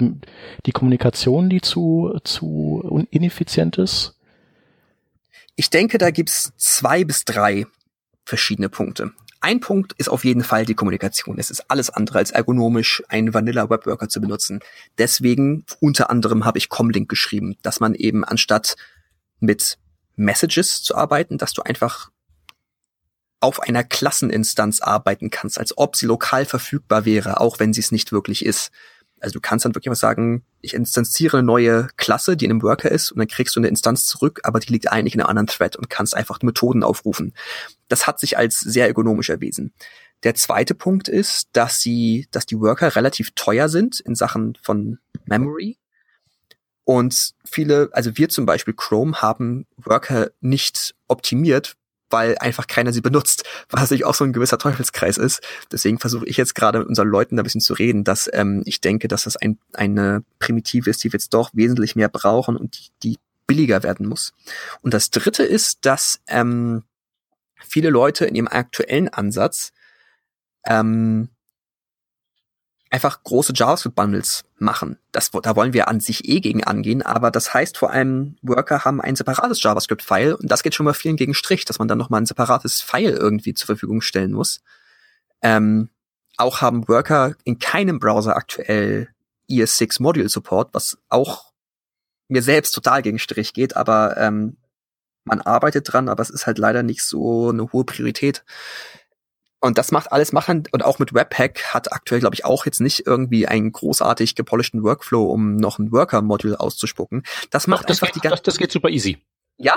die Kommunikation, die zu, zu ineffizient ist? Ich denke, da gibt's zwei bis drei verschiedene Punkte. Ein Punkt ist auf jeden Fall die Kommunikation. Es ist alles andere als ergonomisch, einen Vanilla Webworker zu benutzen. Deswegen unter anderem habe ich Comlink geschrieben, dass man eben anstatt mit Messages zu arbeiten, dass du einfach auf einer Klasseninstanz arbeiten kannst, als ob sie lokal verfügbar wäre, auch wenn sie es nicht wirklich ist. Also du kannst dann wirklich mal sagen, ich instanziere eine neue Klasse, die in einem Worker ist, und dann kriegst du eine Instanz zurück, aber die liegt eigentlich in einem anderen Thread und kannst einfach Methoden aufrufen. Das hat sich als sehr ergonomisch erwiesen. Der zweite Punkt ist, dass sie, dass die Worker relativ teuer sind in Sachen von Memory. Und viele, also wir zum Beispiel Chrome haben Worker nicht optimiert, weil einfach keiner sie benutzt, was natürlich auch so ein gewisser Teufelskreis ist. Deswegen versuche ich jetzt gerade mit unseren Leuten da ein bisschen zu reden, dass ähm, ich denke, dass das ein, eine Primitive ist, die wir jetzt doch wesentlich mehr brauchen und die, die billiger werden muss. Und das Dritte ist, dass ähm, viele Leute in ihrem aktuellen Ansatz ähm, einfach große JavaScript-Bundles machen. Das, da wollen wir an sich eh gegen angehen, aber das heißt vor allem, Worker haben ein separates JavaScript-File und das geht schon mal vielen gegen Strich, dass man dann nochmal ein separates File irgendwie zur Verfügung stellen muss. Ähm, auch haben Worker in keinem Browser aktuell ES6 Module Support, was auch mir selbst total gegen Strich geht, aber ähm, man arbeitet dran, aber es ist halt leider nicht so eine hohe Priorität. Und das macht alles machen und auch mit Webpack hat aktuell, glaube ich, auch jetzt nicht irgendwie einen großartig gepolischten Workflow, um noch ein Worker-Modul auszuspucken. Das macht Doch, das einfach geht, die ganze. Das, das geht super easy. Ja?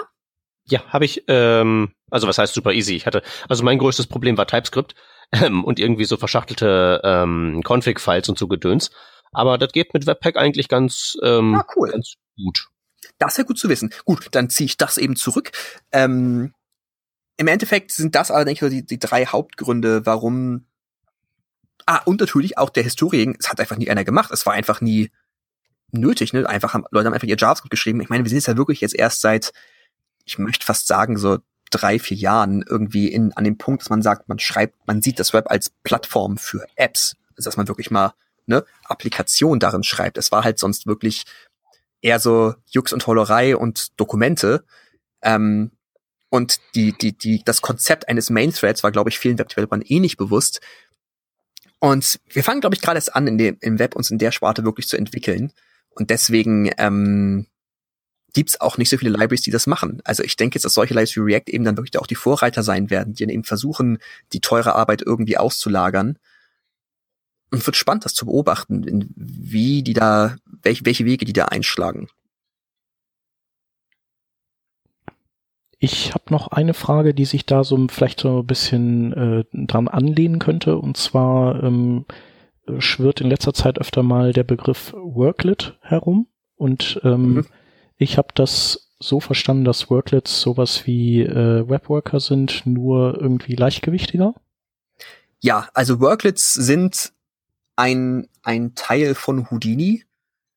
Ja, habe ich. Ähm, also was heißt super easy? Ich hatte also mein größtes Problem war TypeScript ähm, und irgendwie so verschachtelte ähm, Config-Files und so Gedöns. Aber das geht mit Webpack eigentlich ganz, ähm, ah, cool. ganz gut. Das ist ja gut zu wissen. Gut, dann ziehe ich das eben zurück. Ähm, im Endeffekt sind das allerdings die, die drei Hauptgründe, warum. Ah, und natürlich auch der Historie, es hat einfach nie einer gemacht. Es war einfach nie nötig, ne? Einfach haben, Leute haben einfach ihr JavaScript geschrieben. Ich meine, wir sind jetzt ja wirklich jetzt erst seit, ich möchte fast sagen, so drei, vier Jahren irgendwie in, an dem Punkt, dass man sagt, man schreibt, man sieht das Web als Plattform für Apps. Also, dass man wirklich mal ne, Applikation darin schreibt. Es war halt sonst wirklich eher so Jux und Hollerei und Dokumente. Ähm, und die, die, die, das Konzept eines Main Threads war, glaube ich, vielen Web-Developern eh nicht bewusst. Und wir fangen, glaube ich, gerade erst an, in dem, im Web uns in der Sparte wirklich zu entwickeln. Und deswegen ähm, gibt auch nicht so viele Libraries, die das machen. Also ich denke jetzt, dass solche Libraries wie React eben dann wirklich auch die Vorreiter sein werden, die dann eben versuchen, die teure Arbeit irgendwie auszulagern. Und wird spannend, das zu beobachten, wie die da, welche, welche Wege die da einschlagen. Ich habe noch eine Frage, die sich da so vielleicht so ein bisschen äh, dran anlehnen könnte. Und zwar ähm, schwirrt in letzter Zeit öfter mal der Begriff Worklet herum. Und ähm, mhm. ich habe das so verstanden, dass Worklets sowas wie äh, Webworker sind, nur irgendwie leichtgewichtiger. Ja, also Worklets sind ein, ein Teil von Houdini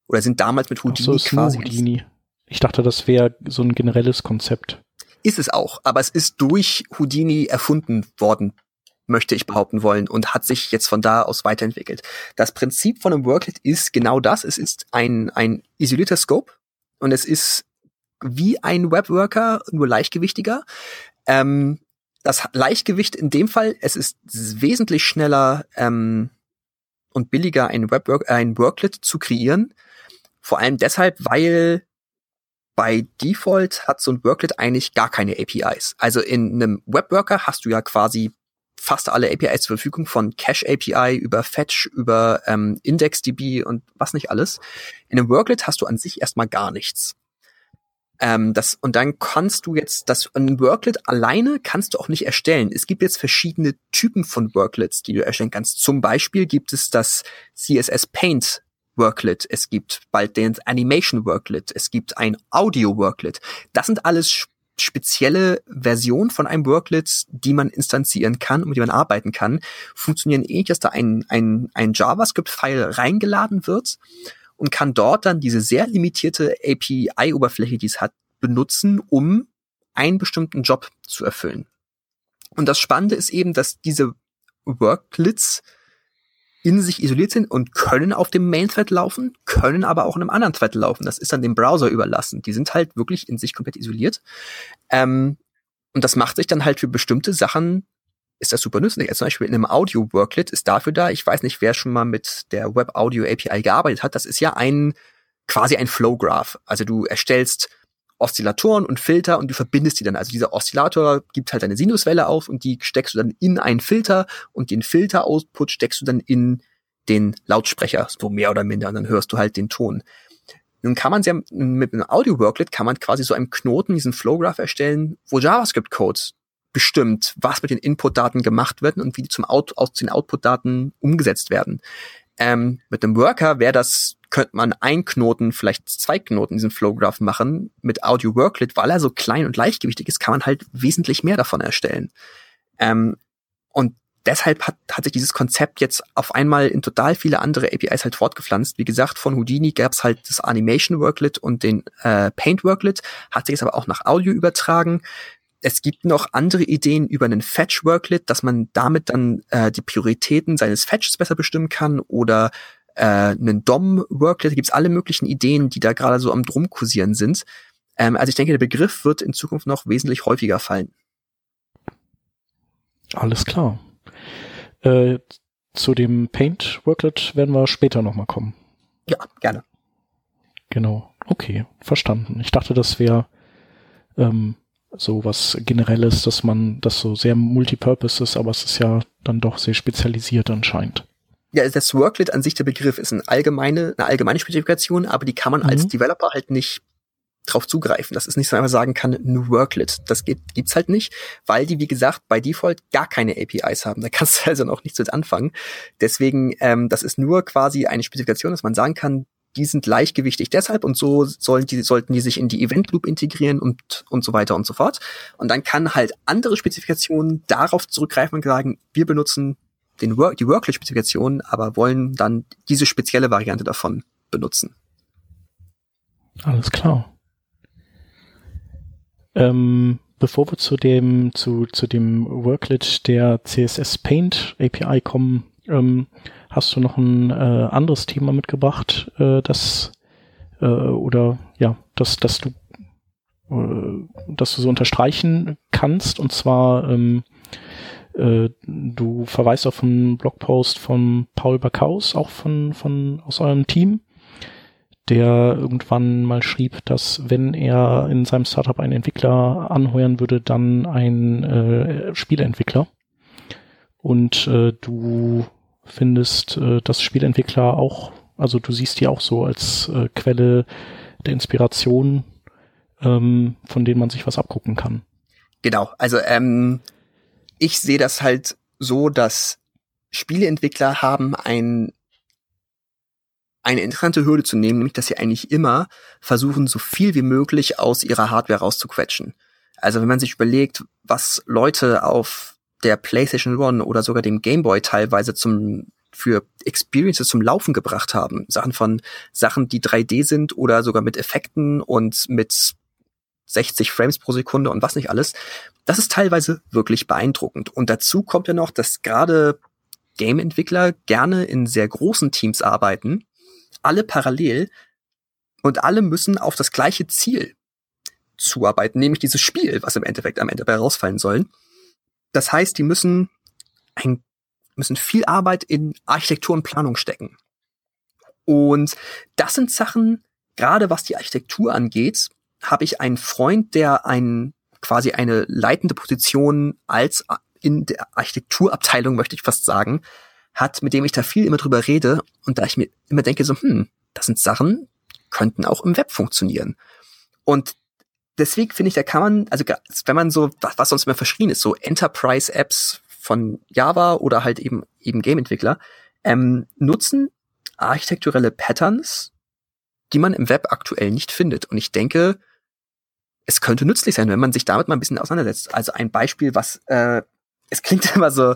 oder sind damals mit Houdini so, quasi. Houdini. Ich dachte, das wäre so ein generelles Konzept. Ist es auch, aber es ist durch Houdini erfunden worden, möchte ich behaupten wollen, und hat sich jetzt von da aus weiterentwickelt. Das Prinzip von einem Worklet ist genau das. Es ist ein, ein isolierter Scope und es ist wie ein Webworker, nur leichtgewichtiger. Ähm, das Leichtgewicht in dem Fall, es ist wesentlich schneller ähm, und billiger, ein, Webwork, ein Worklet zu kreieren. Vor allem deshalb, weil bei Default hat so ein Worklet eigentlich gar keine APIs. Also in einem Webworker hast du ja quasi fast alle APIs zur Verfügung von Cache API über Fetch, über ähm, IndexDB und was nicht alles. In einem Worklet hast du an sich erstmal gar nichts. Ähm, das, und dann kannst du jetzt das ein Worklet alleine kannst du auch nicht erstellen. Es gibt jetzt verschiedene Typen von Worklets, die du erstellen kannst. Zum Beispiel gibt es das CSS Paint Worklet, es gibt bald den Animation Worklet, es gibt ein Audio Worklet. Das sind alles spezielle Versionen von einem Worklet, die man instanzieren kann und mit die man arbeiten kann, funktionieren ähnlich, dass da ein, ein, ein JavaScript-File reingeladen wird und kann dort dann diese sehr limitierte API-Oberfläche, die es hat, benutzen, um einen bestimmten Job zu erfüllen. Und das Spannende ist eben, dass diese Worklets in sich isoliert sind und können auf dem Main-Thread laufen, können aber auch in einem anderen Thread laufen. Das ist dann dem Browser überlassen. Die sind halt wirklich in sich komplett isoliert. Ähm, und das macht sich dann halt für bestimmte Sachen, ist das super nützlich. Also zum Beispiel in einem Audio-Worklet ist dafür da, ich weiß nicht, wer schon mal mit der Web Audio API gearbeitet hat, das ist ja ein, quasi ein Flow Graph. Also du erstellst Oszillatoren und Filter und du verbindest die dann. Also dieser Oszillator gibt halt eine Sinuswelle auf und die steckst du dann in einen Filter und den Filter-Output steckst du dann in den Lautsprecher, so mehr oder minder, und dann hörst du halt den Ton. Nun kann man ja mit einem Audio-Worklet kann man quasi so einem Knoten diesen Flowgraph erstellen, wo JavaScript-Code bestimmt, was mit den Input-Daten gemacht wird und wie die zum Out aus den Output-Daten umgesetzt werden. Ähm, mit einem Worker wäre das, könnte man ein Knoten, vielleicht zwei Knoten in diesem Flowgraph machen. Mit Audio Worklet, weil er so klein und leichtgewichtig ist, kann man halt wesentlich mehr davon erstellen. Ähm, und deshalb hat, hat sich dieses Konzept jetzt auf einmal in total viele andere APIs halt fortgepflanzt. Wie gesagt, von Houdini gab es halt das Animation Worklet und den äh, Paint Worklet, hat sich jetzt aber auch nach Audio übertragen. Es gibt noch andere Ideen über einen Fetch-Worklet, dass man damit dann äh, die Prioritäten seines Fetches besser bestimmen kann oder äh, einen DOM-Worklet. Da gibt's alle möglichen Ideen, die da gerade so am drum kursieren sind. Ähm, also ich denke, der Begriff wird in Zukunft noch wesentlich häufiger fallen. Alles klar. Äh, zu dem Paint-Worklet werden wir später nochmal kommen. Ja, gerne. Genau. Okay, verstanden. Ich dachte, das wäre ähm, so was Generelles, dass man das so sehr multipurpose ist, aber es ist ja dann doch sehr spezialisiert anscheinend. Ja, das Worklet an sich, der Begriff, ist eine allgemeine, eine allgemeine Spezifikation, aber die kann man mhm. als Developer halt nicht drauf zugreifen. Das ist nicht so einfach sagen kann, ein Worklet. Das geht, gibt's halt nicht, weil die, wie gesagt, bei Default gar keine APIs haben. Da kannst du also noch nichts mit anfangen. Deswegen, ähm, das ist nur quasi eine Spezifikation, dass man sagen kann, die sind leichtgewichtig deshalb und so sollen die, sollten die sich in die Event Loop integrieren und, und so weiter und so fort. Und dann kann halt andere Spezifikationen darauf zurückgreifen und sagen, wir benutzen den Work, die Worklet-Spezifikation, aber wollen dann diese spezielle Variante davon benutzen. Alles klar. Ähm, bevor wir zu dem, zu, zu dem Worklet der CSS Paint API kommen, ähm, Hast du noch ein äh, anderes Thema mitgebracht, äh, das äh, oder ja, dass dass du äh, dass du so unterstreichen kannst und zwar ähm, äh, du verweist auf einen Blogpost von Paul Backhaus, auch von von aus eurem Team, der irgendwann mal schrieb, dass wenn er in seinem Startup einen Entwickler anheuern würde, dann ein äh, Spieleentwickler. Und äh, du findest, äh, dass Spielentwickler auch, also du siehst die auch so als äh, Quelle der Inspiration, ähm, von denen man sich was abgucken kann. Genau, also ähm, ich sehe das halt so, dass Spieleentwickler haben ein eine interessante Hürde zu nehmen, nämlich dass sie eigentlich immer versuchen, so viel wie möglich aus ihrer Hardware rauszuquetschen. Also wenn man sich überlegt, was Leute auf der PlayStation One oder sogar dem Game Boy teilweise zum für Experiences zum Laufen gebracht haben. Sachen von Sachen, die 3D sind oder sogar mit Effekten und mit 60 Frames pro Sekunde und was nicht alles. Das ist teilweise wirklich beeindruckend. Und dazu kommt ja noch, dass gerade Game-Entwickler gerne in sehr großen Teams arbeiten, alle parallel und alle müssen auf das gleiche Ziel zuarbeiten, nämlich dieses Spiel, was im Endeffekt am Ende dabei rausfallen sollen. Das heißt, die müssen ein, müssen viel Arbeit in Architektur und Planung stecken. Und das sind Sachen, gerade was die Architektur angeht, habe ich einen Freund, der ein, quasi eine leitende Position als in der Architekturabteilung, möchte ich fast sagen, hat, mit dem ich da viel immer drüber rede und da ich mir immer denke so, hm, das sind Sachen, könnten auch im Web funktionieren. Und deswegen finde ich, da kann man, also wenn man so, was, sonst immer verschrien ist, so Enterprise-Apps von Java oder halt eben eben Game-Entwickler, ähm, nutzen architekturelle Patterns, die man im Web aktuell nicht findet. Und ich denke, es könnte nützlich sein, wenn man sich damit mal ein bisschen auseinandersetzt. Also ein Beispiel, was äh, es klingt immer so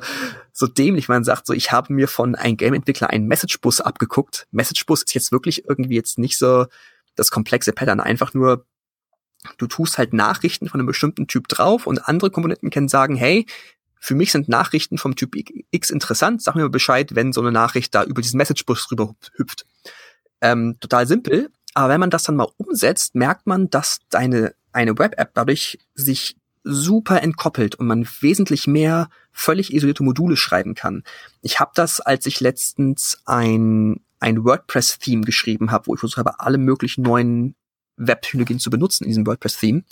so dämlich, man sagt so, ich habe mir von einem Game-Entwickler einen Message-Bus abgeguckt. Message-Bus ist jetzt wirklich irgendwie jetzt nicht so das komplexe Pattern, einfach nur du tust halt Nachrichten von einem bestimmten Typ drauf und andere Komponenten können sagen, hey, für mich sind Nachrichten vom Typ X interessant, sag mir mal Bescheid, wenn so eine Nachricht da über diesen Message-Bus rüber hüpft. Ähm, total simpel, aber wenn man das dann mal umsetzt, merkt man, dass deine eine Web-App dadurch sich super entkoppelt und man wesentlich mehr völlig isolierte Module schreiben kann. Ich habe das, als ich letztens ein, ein WordPress-Theme geschrieben habe, wo ich versucht habe, alle möglichen neuen Web-Technologien zu benutzen in diesem WordPress-Theme,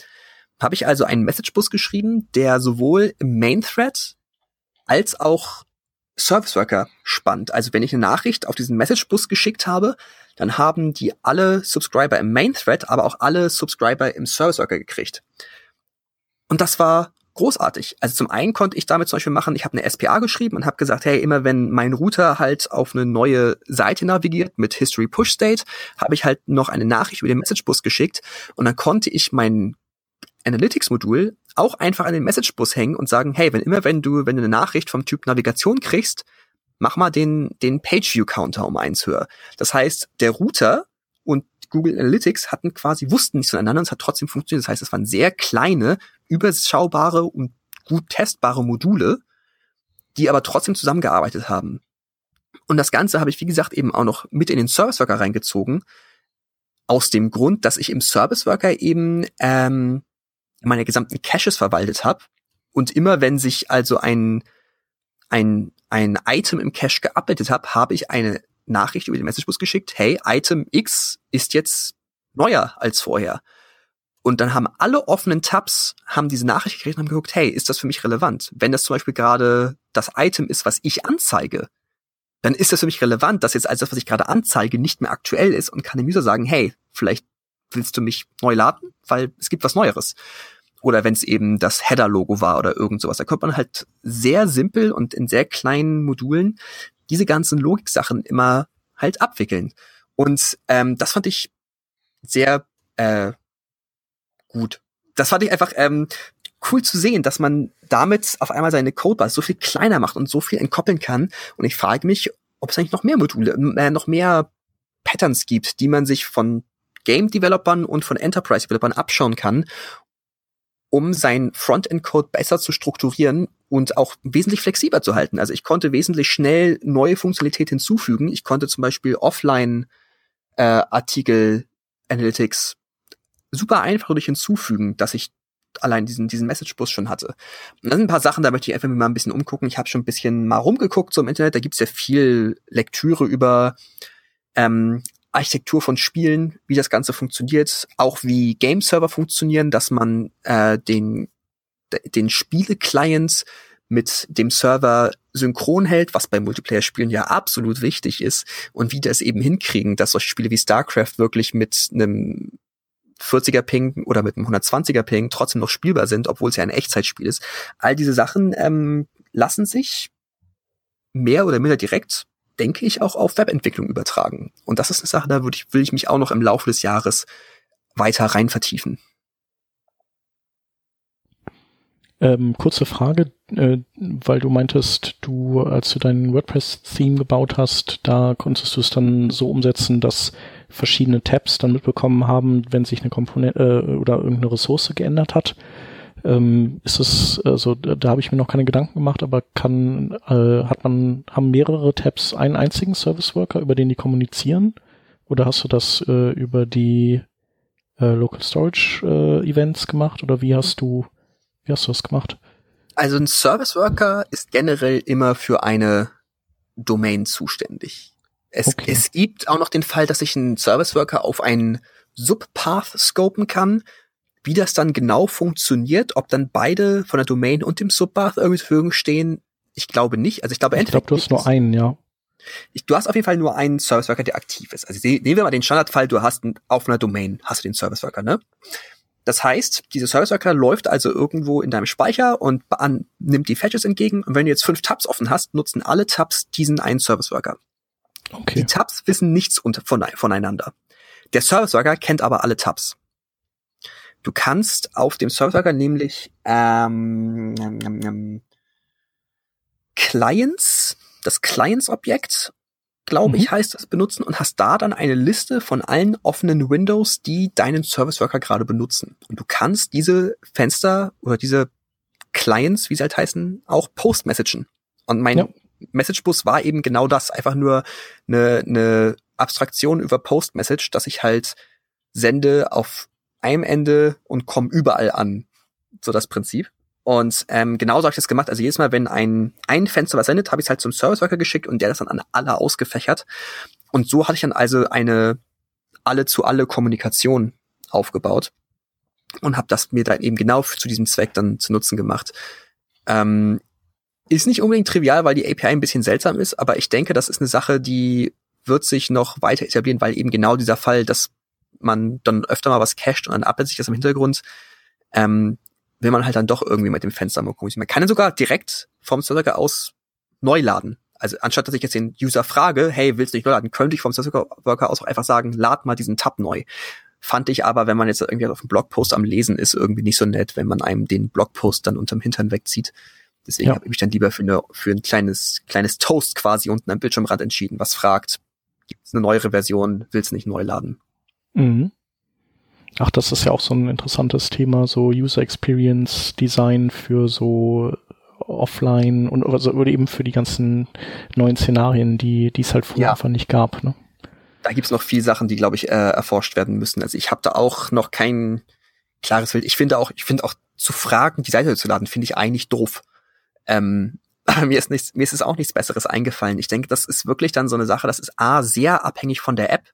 habe ich also einen Message-Bus geschrieben, der sowohl im Main-Thread als auch Service Worker spannt. Also wenn ich eine Nachricht auf diesen Message-Bus geschickt habe, dann haben die alle Subscriber im Main-Thread, aber auch alle Subscriber im Service Worker gekriegt. Und das war großartig. Also zum einen konnte ich damit zum Beispiel machen, ich habe eine SPA geschrieben und habe gesagt, hey, immer wenn mein Router halt auf eine neue Seite navigiert mit History Push State, habe ich halt noch eine Nachricht über den Message Bus geschickt und dann konnte ich mein Analytics-Modul auch einfach an den Message-Bus hängen und sagen, hey, wenn immer wenn du, wenn du eine Nachricht vom Typ Navigation kriegst, mach mal den, den Page-View-Counter um eins höher. Das heißt, der Router und Google Analytics hatten quasi, wussten nicht voneinander und es hat trotzdem funktioniert. Das heißt, es waren sehr kleine, überschaubare und gut testbare Module, die aber trotzdem zusammengearbeitet haben. Und das Ganze habe ich, wie gesagt, eben auch noch mit in den Service Worker reingezogen, aus dem Grund, dass ich im Service Worker eben ähm, meine gesamten Caches verwaltet habe. Und immer wenn sich also ein, ein, ein Item im Cache geupdatet habe, habe ich eine Nachricht über den Messagebus geschickt, hey, Item X ist jetzt neuer als vorher. Und dann haben alle offenen Tabs haben diese Nachricht gekriegt und haben geguckt, hey, ist das für mich relevant? Wenn das zum Beispiel gerade das Item ist, was ich anzeige, dann ist das für mich relevant, dass jetzt alles das, was ich gerade anzeige, nicht mehr aktuell ist und kann dem User sagen, hey, vielleicht willst du mich neu laden, weil es gibt was Neueres. Oder wenn es eben das Header-Logo war oder irgend sowas. Da könnte man halt sehr simpel und in sehr kleinen Modulen diese ganzen Logik-Sachen immer halt abwickeln. Und ähm, das fand ich sehr äh, gut. Das fand ich einfach ähm, cool zu sehen, dass man damit auf einmal seine Codebase so viel kleiner macht und so viel entkoppeln kann. Und ich frage mich, ob es eigentlich noch mehr Module, äh, noch mehr Patterns gibt, die man sich von Game-Developern und von Enterprise-Developern abschauen kann, um sein Frontend-Code besser zu strukturieren und auch wesentlich flexibler zu halten. Also ich konnte wesentlich schnell neue Funktionalität hinzufügen. Ich konnte zum Beispiel offline äh, Artikel Analytics super einfach durch hinzufügen, dass ich allein diesen, diesen Message-Bus schon hatte. Und das sind ein paar Sachen, da möchte ich einfach mal ein bisschen umgucken. Ich habe schon ein bisschen mal rumgeguckt so im Internet, da gibt's ja viel Lektüre über ähm, Architektur von Spielen, wie das Ganze funktioniert, auch wie Game-Server funktionieren, dass man äh, den, den Spiele-Client mit dem Server synchron hält, was bei Multiplayer-Spielen ja absolut wichtig ist und wie das eben hinkriegen, dass solche Spiele wie StarCraft wirklich mit einem 40er Ping oder mit einem 120er Ping trotzdem noch spielbar sind, obwohl es ja ein Echtzeitspiel ist. All diese Sachen ähm, lassen sich mehr oder minder direkt, denke ich, auch auf Webentwicklung übertragen. Und das ist eine Sache, da würde ich, will ich mich auch noch im Laufe des Jahres weiter rein vertiefen. Ähm, kurze Frage, äh, weil du meintest, du, als du dein WordPress-Theme gebaut hast, da konntest du es dann so umsetzen, dass verschiedene Tabs dann mitbekommen haben, wenn sich eine Komponente äh, oder irgendeine Ressource geändert hat. Ähm, ist es, also da, da habe ich mir noch keine Gedanken gemacht, aber kann, äh, hat man, haben mehrere Tabs einen einzigen Service Worker, über den die kommunizieren? Oder hast du das äh, über die äh, Local Storage äh, Events gemacht? Oder wie hast du, wie hast du das gemacht? Also ein Service Worker ist generell immer für eine Domain zuständig. Es, okay. es gibt auch noch den Fall, dass ich einen Service Worker auf einen Subpath scopen kann. Wie das dann genau funktioniert, ob dann beide von der Domain und dem Subpath irgendwie zur Verfügung stehen, ich glaube nicht. Also ich glaube, ich glaube, du hast nur einen, ja. Ich, du hast auf jeden Fall nur einen Service Worker, der aktiv ist. Also nehmen wir mal den Standardfall, du hast einen, auf einer Domain hast du den Service Worker, ne? Das heißt, dieser Service Worker läuft also irgendwo in deinem Speicher und an, nimmt die Fetches entgegen. Und wenn du jetzt fünf Tabs offen hast, nutzen alle Tabs diesen einen Service Worker. Okay. Die Tabs wissen nichts von, voneinander. Der Service Worker kennt aber alle Tabs. Du kannst auf dem Service Worker nämlich ähm, ähm, ähm, Clients, das Clients-Objekt glaube mhm. ich, heißt das, benutzen und hast da dann eine Liste von allen offenen Windows, die deinen Service Worker gerade benutzen. Und du kannst diese Fenster oder diese Clients, wie sie halt heißen, auch post-messagen. Und mein ja. Message-Bus war eben genau das, einfach nur eine, eine Abstraktion über Post-Message, dass ich halt sende auf einem Ende und komme überall an. So das Prinzip. Und ähm, genauso habe ich das gemacht. Also jedes Mal, wenn ein, ein Fenster was sendet, habe ich es halt zum Service Worker geschickt und der das dann an alle ausgefächert. Und so hatte ich dann also eine alle zu alle Kommunikation aufgebaut und habe das mir dann eben genau zu diesem Zweck dann zu Nutzen gemacht. Ähm, ist nicht unbedingt trivial, weil die API ein bisschen seltsam ist, aber ich denke, das ist eine Sache, die wird sich noch weiter etablieren, weil eben genau dieser Fall, dass man dann öfter mal was cached und dann abletzt sich das im Hintergrund, ähm, will man halt dann doch irgendwie mit dem Fenster mal kommunizieren. Man kann ihn sogar direkt vom Server aus neu laden. Also anstatt dass ich jetzt den User frage, hey, willst du nicht neu laden, könnte ich vom Server aus auch einfach sagen, lad mal diesen Tab neu. Fand ich aber, wenn man jetzt irgendwie auf einem Blogpost am Lesen ist, irgendwie nicht so nett, wenn man einem den Blogpost dann unterm Hintern wegzieht. Deswegen ja. habe ich mich dann lieber für, eine, für ein kleines, kleines Toast quasi unten am Bildschirmrand entschieden, was fragt, gibt es eine neuere Version, willst du nicht neu laden? Mhm. Ach, das ist ja auch so ein interessantes Thema, so User Experience Design für so offline und also, oder eben für die ganzen neuen Szenarien, die die es halt vorher ja. einfach nicht gab. Ne? Da gibt's noch viel Sachen, die glaube ich äh, erforscht werden müssen. Also ich habe da auch noch kein klares Bild. Ich finde auch, ich finde auch zu fragen, die Seite zu laden, finde ich eigentlich doof. Ähm, mir ist nichts, mir ist es auch nichts Besseres eingefallen. Ich denke, das ist wirklich dann so eine Sache. Das ist a sehr abhängig von der App.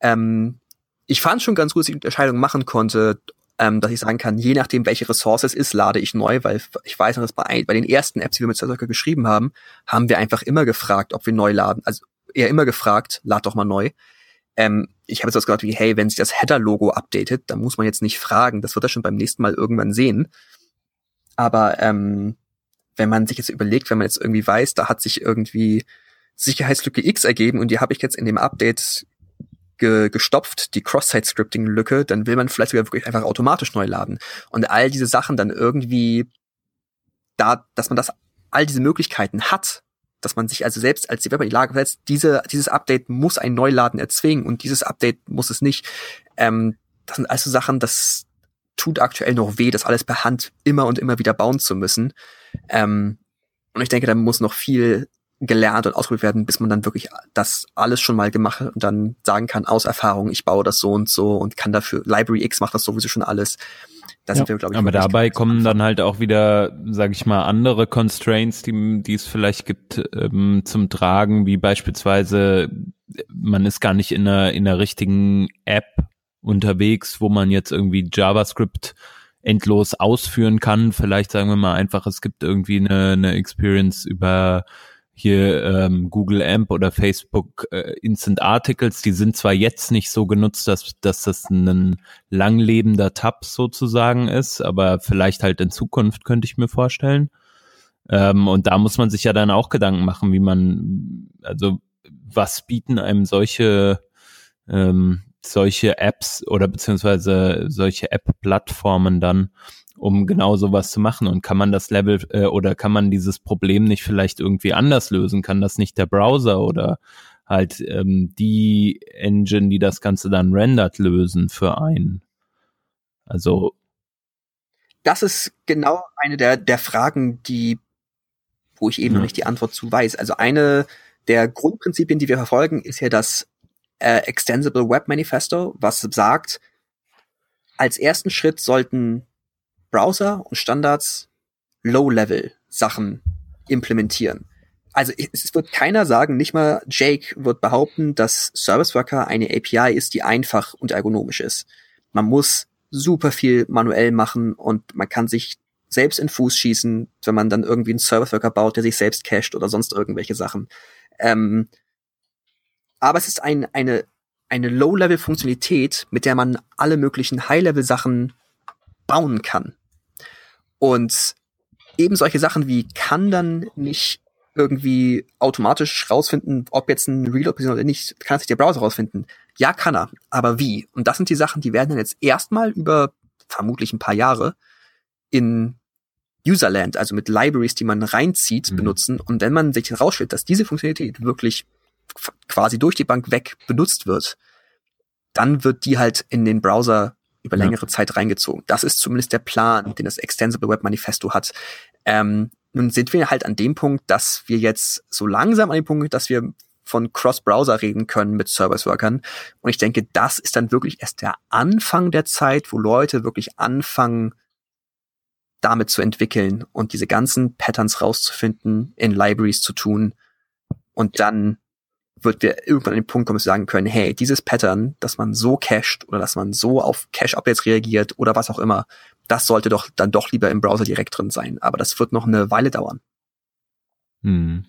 Ähm, ich fand schon ganz gut, dass ich die Unterscheidung machen konnte, ähm, dass ich sagen kann, je nachdem, welche Ressource es ist, lade ich neu, weil ich weiß noch, dass bei, bei den ersten Apps, die wir mit Zercircle geschrieben haben, haben wir einfach immer gefragt, ob wir neu laden. Also eher immer gefragt, lad doch mal neu. Ähm, ich habe jetzt was gehört wie, hey, wenn sich das Header-Logo updatet, dann muss man jetzt nicht fragen. Das wird er schon beim nächsten Mal irgendwann sehen. Aber ähm, wenn man sich jetzt überlegt, wenn man jetzt irgendwie weiß, da hat sich irgendwie Sicherheitslücke X ergeben und die habe ich jetzt in dem Update ge gestopft, die Cross-Site-Scripting-Lücke, dann will man vielleicht sogar wirklich einfach automatisch neu laden. Und all diese Sachen dann irgendwie da, dass man das, all diese Möglichkeiten hat, dass man sich also selbst als Developer in die Lage versetzt, diese, dieses Update muss ein Neuladen erzwingen und dieses Update muss es nicht. Ähm, das sind also Sachen, das tut aktuell noch weh, das alles per Hand immer und immer wieder bauen zu müssen. Ähm, und ich denke, da muss noch viel gelernt und ausprobiert werden, bis man dann wirklich das alles schon mal gemacht hat und dann sagen kann, aus Erfahrung, ich baue das so und so und kann dafür, Library X macht das sowieso schon alles. Da ja. wir, glaube ich, Aber dabei kommen dann halt auch wieder, sage ich mal, andere Constraints, die, die es vielleicht gibt, ähm, zum Tragen, wie beispielsweise, man ist gar nicht in einer, in einer richtigen App unterwegs, wo man jetzt irgendwie JavaScript endlos ausführen kann. Vielleicht sagen wir mal einfach, es gibt irgendwie eine, eine Experience über hier ähm, Google AMP oder Facebook äh, Instant Articles, die sind zwar jetzt nicht so genutzt, dass, dass das ein langlebender Tab sozusagen ist, aber vielleicht halt in Zukunft könnte ich mir vorstellen. Ähm, und da muss man sich ja dann auch Gedanken machen, wie man, also was bieten einem solche ähm, solche Apps oder beziehungsweise solche App-Plattformen dann, um genau sowas zu machen? Und kann man das Level äh, oder kann man dieses Problem nicht vielleicht irgendwie anders lösen? Kann das nicht der Browser oder halt ähm, die Engine, die das Ganze dann rendert, lösen für einen? Also das ist genau eine der, der Fragen, die, wo ich eben ja. noch nicht die Antwort zu weiß. Also eine der Grundprinzipien, die wir verfolgen, ist ja das äh, Extensible Web Manifesto, was sagt, als ersten Schritt sollten Browser und Standards Low-Level-Sachen implementieren. Also es wird keiner sagen, nicht mal Jake wird behaupten, dass Service Worker eine API ist, die einfach und ergonomisch ist. Man muss super viel manuell machen und man kann sich selbst in Fuß schießen, wenn man dann irgendwie einen Service Worker baut, der sich selbst cached oder sonst irgendwelche Sachen. Ähm, aber es ist ein, eine, eine Low-Level-Funktionalität, mit der man alle möglichen High-Level-Sachen bauen kann. Und eben solche Sachen wie kann dann nicht irgendwie automatisch rausfinden, ob jetzt ein Reload passiert oder nicht, kann sich der Browser rausfinden. Ja, kann er, aber wie? Und das sind die Sachen, die werden dann jetzt erstmal über vermutlich ein paar Jahre in Userland, also mit Libraries, die man reinzieht, mhm. benutzen. Und wenn man sich herausstellt, dass diese Funktionalität wirklich quasi durch die Bank weg benutzt wird, dann wird die halt in den Browser über längere ja. Zeit reingezogen. Das ist zumindest der Plan, den das Extensible Web Manifesto hat. Ähm, nun sind wir halt an dem Punkt, dass wir jetzt so langsam an dem Punkt, dass wir von Cross-Browser reden können mit Service-Workern. Und ich denke, das ist dann wirklich erst der Anfang der Zeit, wo Leute wirklich anfangen, damit zu entwickeln und diese ganzen Patterns rauszufinden, in Libraries zu tun. Und dann wird wir irgendwann an den Punkt kommen, dass wir sagen können, hey, dieses Pattern, dass man so cached oder dass man so auf Cache-Updates reagiert oder was auch immer, das sollte doch dann doch lieber im Browser direkt drin sein. Aber das wird noch eine Weile dauern. Hm.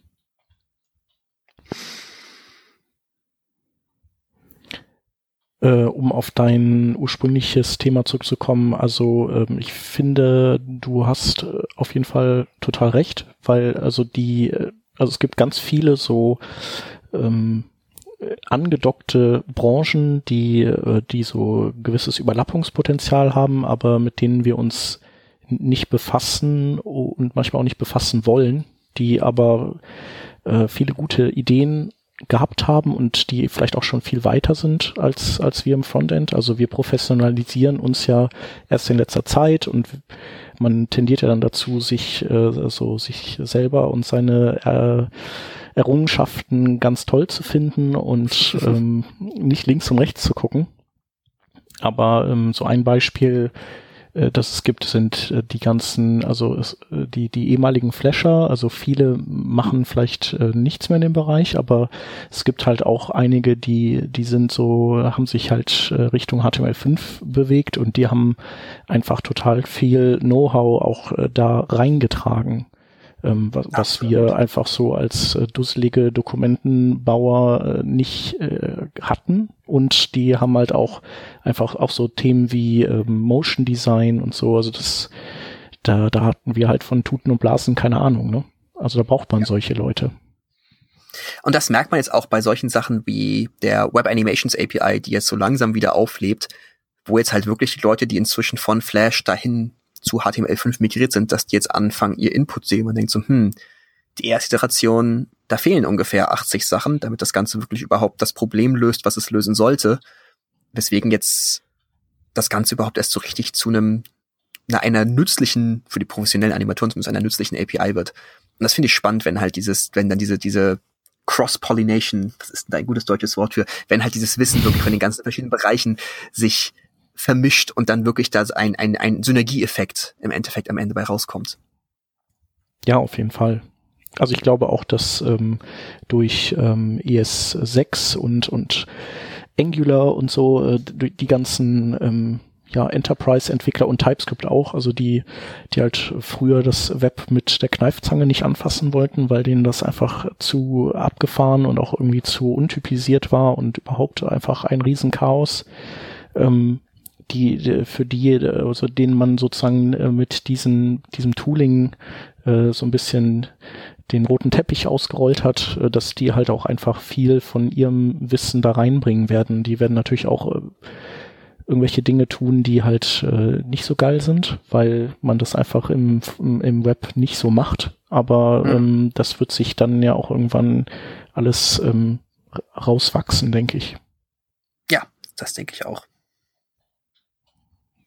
Äh, um auf dein ursprüngliches Thema zurückzukommen, also ähm, ich finde, du hast äh, auf jeden Fall total recht, weil also die, äh, also es gibt ganz viele so ähm, angedockte Branchen, die, äh, die so gewisses Überlappungspotenzial haben, aber mit denen wir uns nicht befassen und manchmal auch nicht befassen wollen, die aber äh, viele gute Ideen gehabt haben und die vielleicht auch schon viel weiter sind als, als wir im Frontend. Also wir professionalisieren uns ja erst in letzter Zeit und man tendiert ja dann dazu, sich äh, so sich selber und seine äh, Errungenschaften ganz toll zu finden und ähm, nicht links und rechts zu gucken. Aber ähm, so ein Beispiel, äh, das es gibt, sind äh, die ganzen, also äh, die, die ehemaligen Flasher, also viele machen vielleicht nichts mehr in dem Bereich, aber es gibt halt auch einige, die, die sind so, haben sich halt Richtung HTML5 bewegt und die haben einfach total viel Know-how auch da reingetragen ähm, was, was wir einfach so als äh, dusselige Dokumentenbauer äh, nicht äh, hatten. Und die haben halt auch einfach auch so Themen wie ähm, Motion Design und so. Also das, da, da hatten wir halt von Tuten und Blasen keine Ahnung. Ne? Also da braucht man ja. solche Leute. Und das merkt man jetzt auch bei solchen Sachen wie der Web Animations API, die jetzt so langsam wieder auflebt, wo jetzt halt wirklich die Leute, die inzwischen von Flash dahin zu HTML5 migriert sind, dass die jetzt anfangen, ihr Input sehen. Man denkt so, hm, die erste Iteration, da fehlen ungefähr 80 Sachen, damit das Ganze wirklich überhaupt das Problem löst, was es lösen sollte. Weswegen jetzt das Ganze überhaupt erst so richtig zu einem, einer nützlichen, für die professionellen Animatoren zumindest einer nützlichen API wird. Und das finde ich spannend, wenn halt dieses, wenn dann diese, diese Cross-Pollination, das ist ein gutes deutsches Wort für, wenn halt dieses Wissen wirklich von den ganzen verschiedenen Bereichen sich vermischt und dann wirklich da ein, ein, ein Synergieeffekt im Endeffekt am Ende bei rauskommt. Ja, auf jeden Fall. Also ich glaube auch, dass ähm, durch ähm, ES6 und, und Angular und so äh, die ganzen ähm, ja, Enterprise-Entwickler und TypeScript auch, also die, die halt früher das Web mit der Kneifzange nicht anfassen wollten, weil denen das einfach zu abgefahren und auch irgendwie zu untypisiert war und überhaupt einfach ein Riesenchaos. Ähm, die, für die, also denen man sozusagen äh, mit diesen, diesem Tooling äh, so ein bisschen den roten Teppich ausgerollt hat, äh, dass die halt auch einfach viel von ihrem Wissen da reinbringen werden. Die werden natürlich auch äh, irgendwelche Dinge tun, die halt äh, nicht so geil sind, weil man das einfach im, im Web nicht so macht. Aber mhm. ähm, das wird sich dann ja auch irgendwann alles ähm, rauswachsen, denke ich. Ja, das denke ich auch.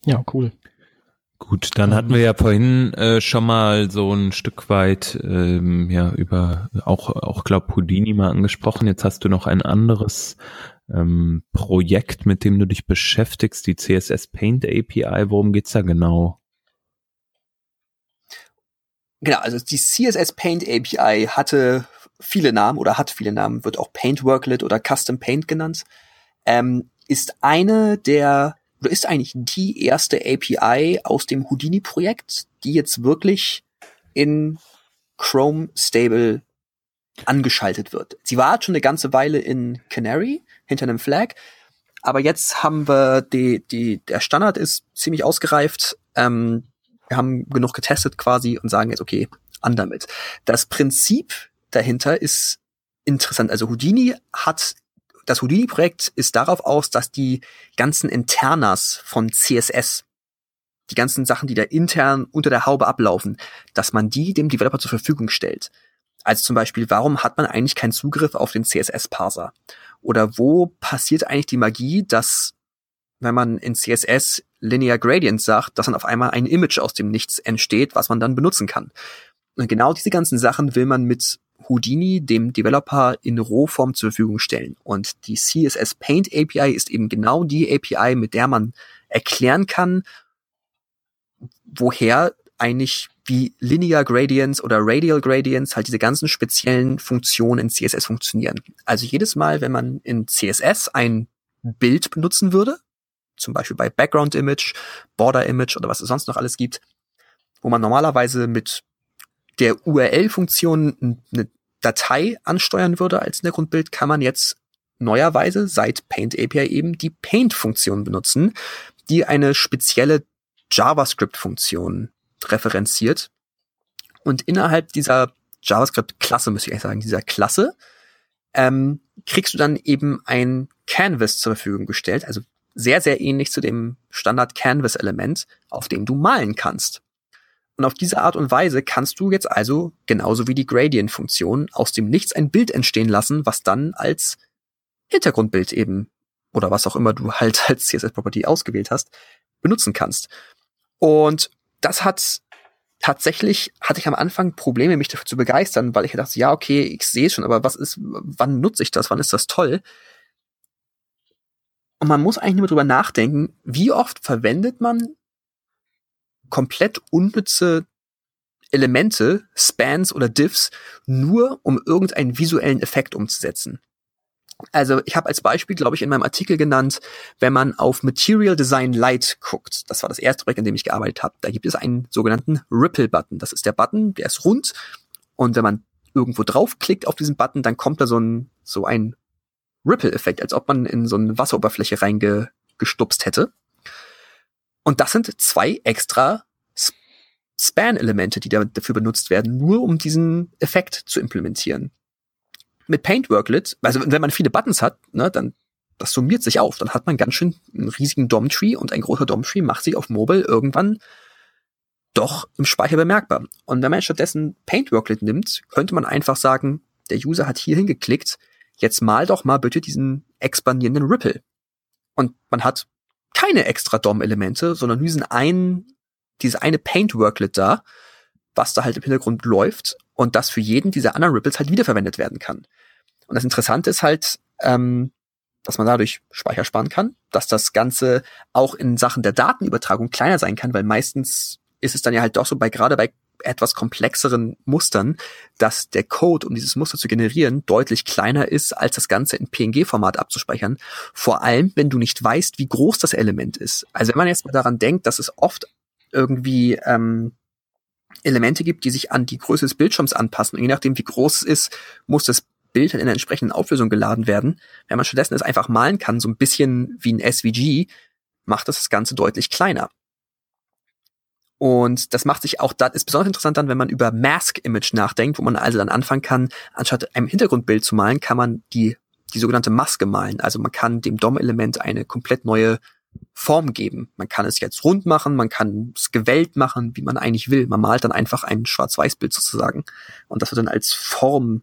Ja, cool. Gut, dann hatten wir ja vorhin äh, schon mal so ein Stück weit ähm, ja über auch auch glaub Houdini mal angesprochen. Jetzt hast du noch ein anderes ähm, Projekt, mit dem du dich beschäftigst, die CSS Paint API. Worum geht's da genau? Genau, also die CSS Paint API hatte viele Namen oder hat viele Namen, wird auch Paint Worklet oder Custom Paint genannt. Ähm, ist eine der ist eigentlich die erste API aus dem Houdini-Projekt, die jetzt wirklich in Chrome Stable angeschaltet wird. Sie war schon eine ganze Weile in Canary hinter einem Flag, aber jetzt haben wir die, die, der Standard ist ziemlich ausgereift. Ähm, wir haben genug getestet quasi und sagen jetzt, okay, an damit. Das Prinzip dahinter ist interessant. Also Houdini hat das Houdini-Projekt ist darauf aus, dass die ganzen Internas von CSS, die ganzen Sachen, die da intern unter der Haube ablaufen, dass man die dem Developer zur Verfügung stellt. Also zum Beispiel, warum hat man eigentlich keinen Zugriff auf den CSS-Parser? Oder wo passiert eigentlich die Magie, dass wenn man in CSS Linear Gradient sagt, dass dann auf einmal ein Image aus dem Nichts entsteht, was man dann benutzen kann. Und genau diese ganzen Sachen will man mit Houdini dem Developer in Rohform zur Verfügung stellen. Und die CSS Paint API ist eben genau die API, mit der man erklären kann, woher eigentlich wie Linear Gradients oder Radial Gradients halt diese ganzen speziellen Funktionen in CSS funktionieren. Also jedes Mal, wenn man in CSS ein Bild benutzen würde, zum Beispiel bei Background Image, Border Image oder was es sonst noch alles gibt, wo man normalerweise mit der URL-Funktion eine Datei ansteuern würde als Hintergrundbild, kann man jetzt neuerweise seit Paint API eben die Paint-Funktion benutzen, die eine spezielle JavaScript-Funktion referenziert. Und innerhalb dieser JavaScript-Klasse, muss ich eigentlich sagen, dieser Klasse, ähm, kriegst du dann eben ein Canvas zur Verfügung gestellt, also sehr, sehr ähnlich zu dem Standard Canvas-Element, auf dem du malen kannst. Und auf diese Art und Weise kannst du jetzt also, genauso wie die Gradient-Funktion, aus dem Nichts ein Bild entstehen lassen, was dann als Hintergrundbild eben, oder was auch immer du halt als CSS-Property ausgewählt hast, benutzen kannst. Und das hat tatsächlich, hatte ich am Anfang Probleme, mich dafür zu begeistern, weil ich dachte, ja, okay, ich sehe schon, aber was ist, wann nutze ich das, wann ist das toll? Und man muss eigentlich nur drüber nachdenken, wie oft verwendet man komplett unnütze Elemente, Spans oder Diffs, nur um irgendeinen visuellen Effekt umzusetzen. Also ich habe als Beispiel, glaube ich, in meinem Artikel genannt, wenn man auf Material Design Light guckt, das war das erste Projekt, an dem ich gearbeitet habe, da gibt es einen sogenannten Ripple-Button. Das ist der Button, der ist rund und wenn man irgendwo draufklickt auf diesen Button, dann kommt da so ein, so ein Ripple-Effekt, als ob man in so eine Wasseroberfläche reingestupst hätte. Und das sind zwei extra Span-Elemente, die dafür benutzt werden, nur um diesen Effekt zu implementieren. Mit Paint Worklet, also wenn man viele Buttons hat, ne, dann das summiert sich auf. Dann hat man ganz schön einen riesigen DOM-Tree und ein großer DOM-Tree macht sich auf Mobile irgendwann doch im Speicher bemerkbar. Und wenn man stattdessen Paint Worklet nimmt, könnte man einfach sagen, der User hat hier hingeklickt, jetzt mal doch mal bitte diesen expandierenden Ripple. Und man hat keine extra DOM-Elemente, sondern diesen einen, diese eine Paint-Worklet da, was da halt im Hintergrund läuft und das für jeden dieser anderen Ripples halt wiederverwendet werden kann. Und das Interessante ist halt, ähm, dass man dadurch Speicher sparen kann, dass das Ganze auch in Sachen der Datenübertragung kleiner sein kann, weil meistens ist es dann ja halt doch so bei gerade bei etwas komplexeren Mustern, dass der Code, um dieses Muster zu generieren, deutlich kleiner ist, als das Ganze in PNG-Format abzuspeichern. Vor allem, wenn du nicht weißt, wie groß das Element ist. Also wenn man jetzt mal daran denkt, dass es oft irgendwie ähm, Elemente gibt, die sich an die Größe des Bildschirms anpassen. Und je nachdem, wie groß es ist, muss das Bild in einer entsprechenden Auflösung geladen werden. Wenn man stattdessen es einfach malen kann, so ein bisschen wie ein SVG, macht das das Ganze deutlich kleiner. Und das macht sich auch, das ist besonders interessant dann, wenn man über Mask Image nachdenkt, wo man also dann anfangen kann, anstatt einem Hintergrundbild zu malen, kann man die, die sogenannte Maske malen. Also man kann dem DOM-Element eine komplett neue Form geben. Man kann es jetzt rund machen, man kann es gewellt machen, wie man eigentlich will. Man malt dann einfach ein Schwarz-Weiß-Bild sozusagen. Und das wird dann als Form,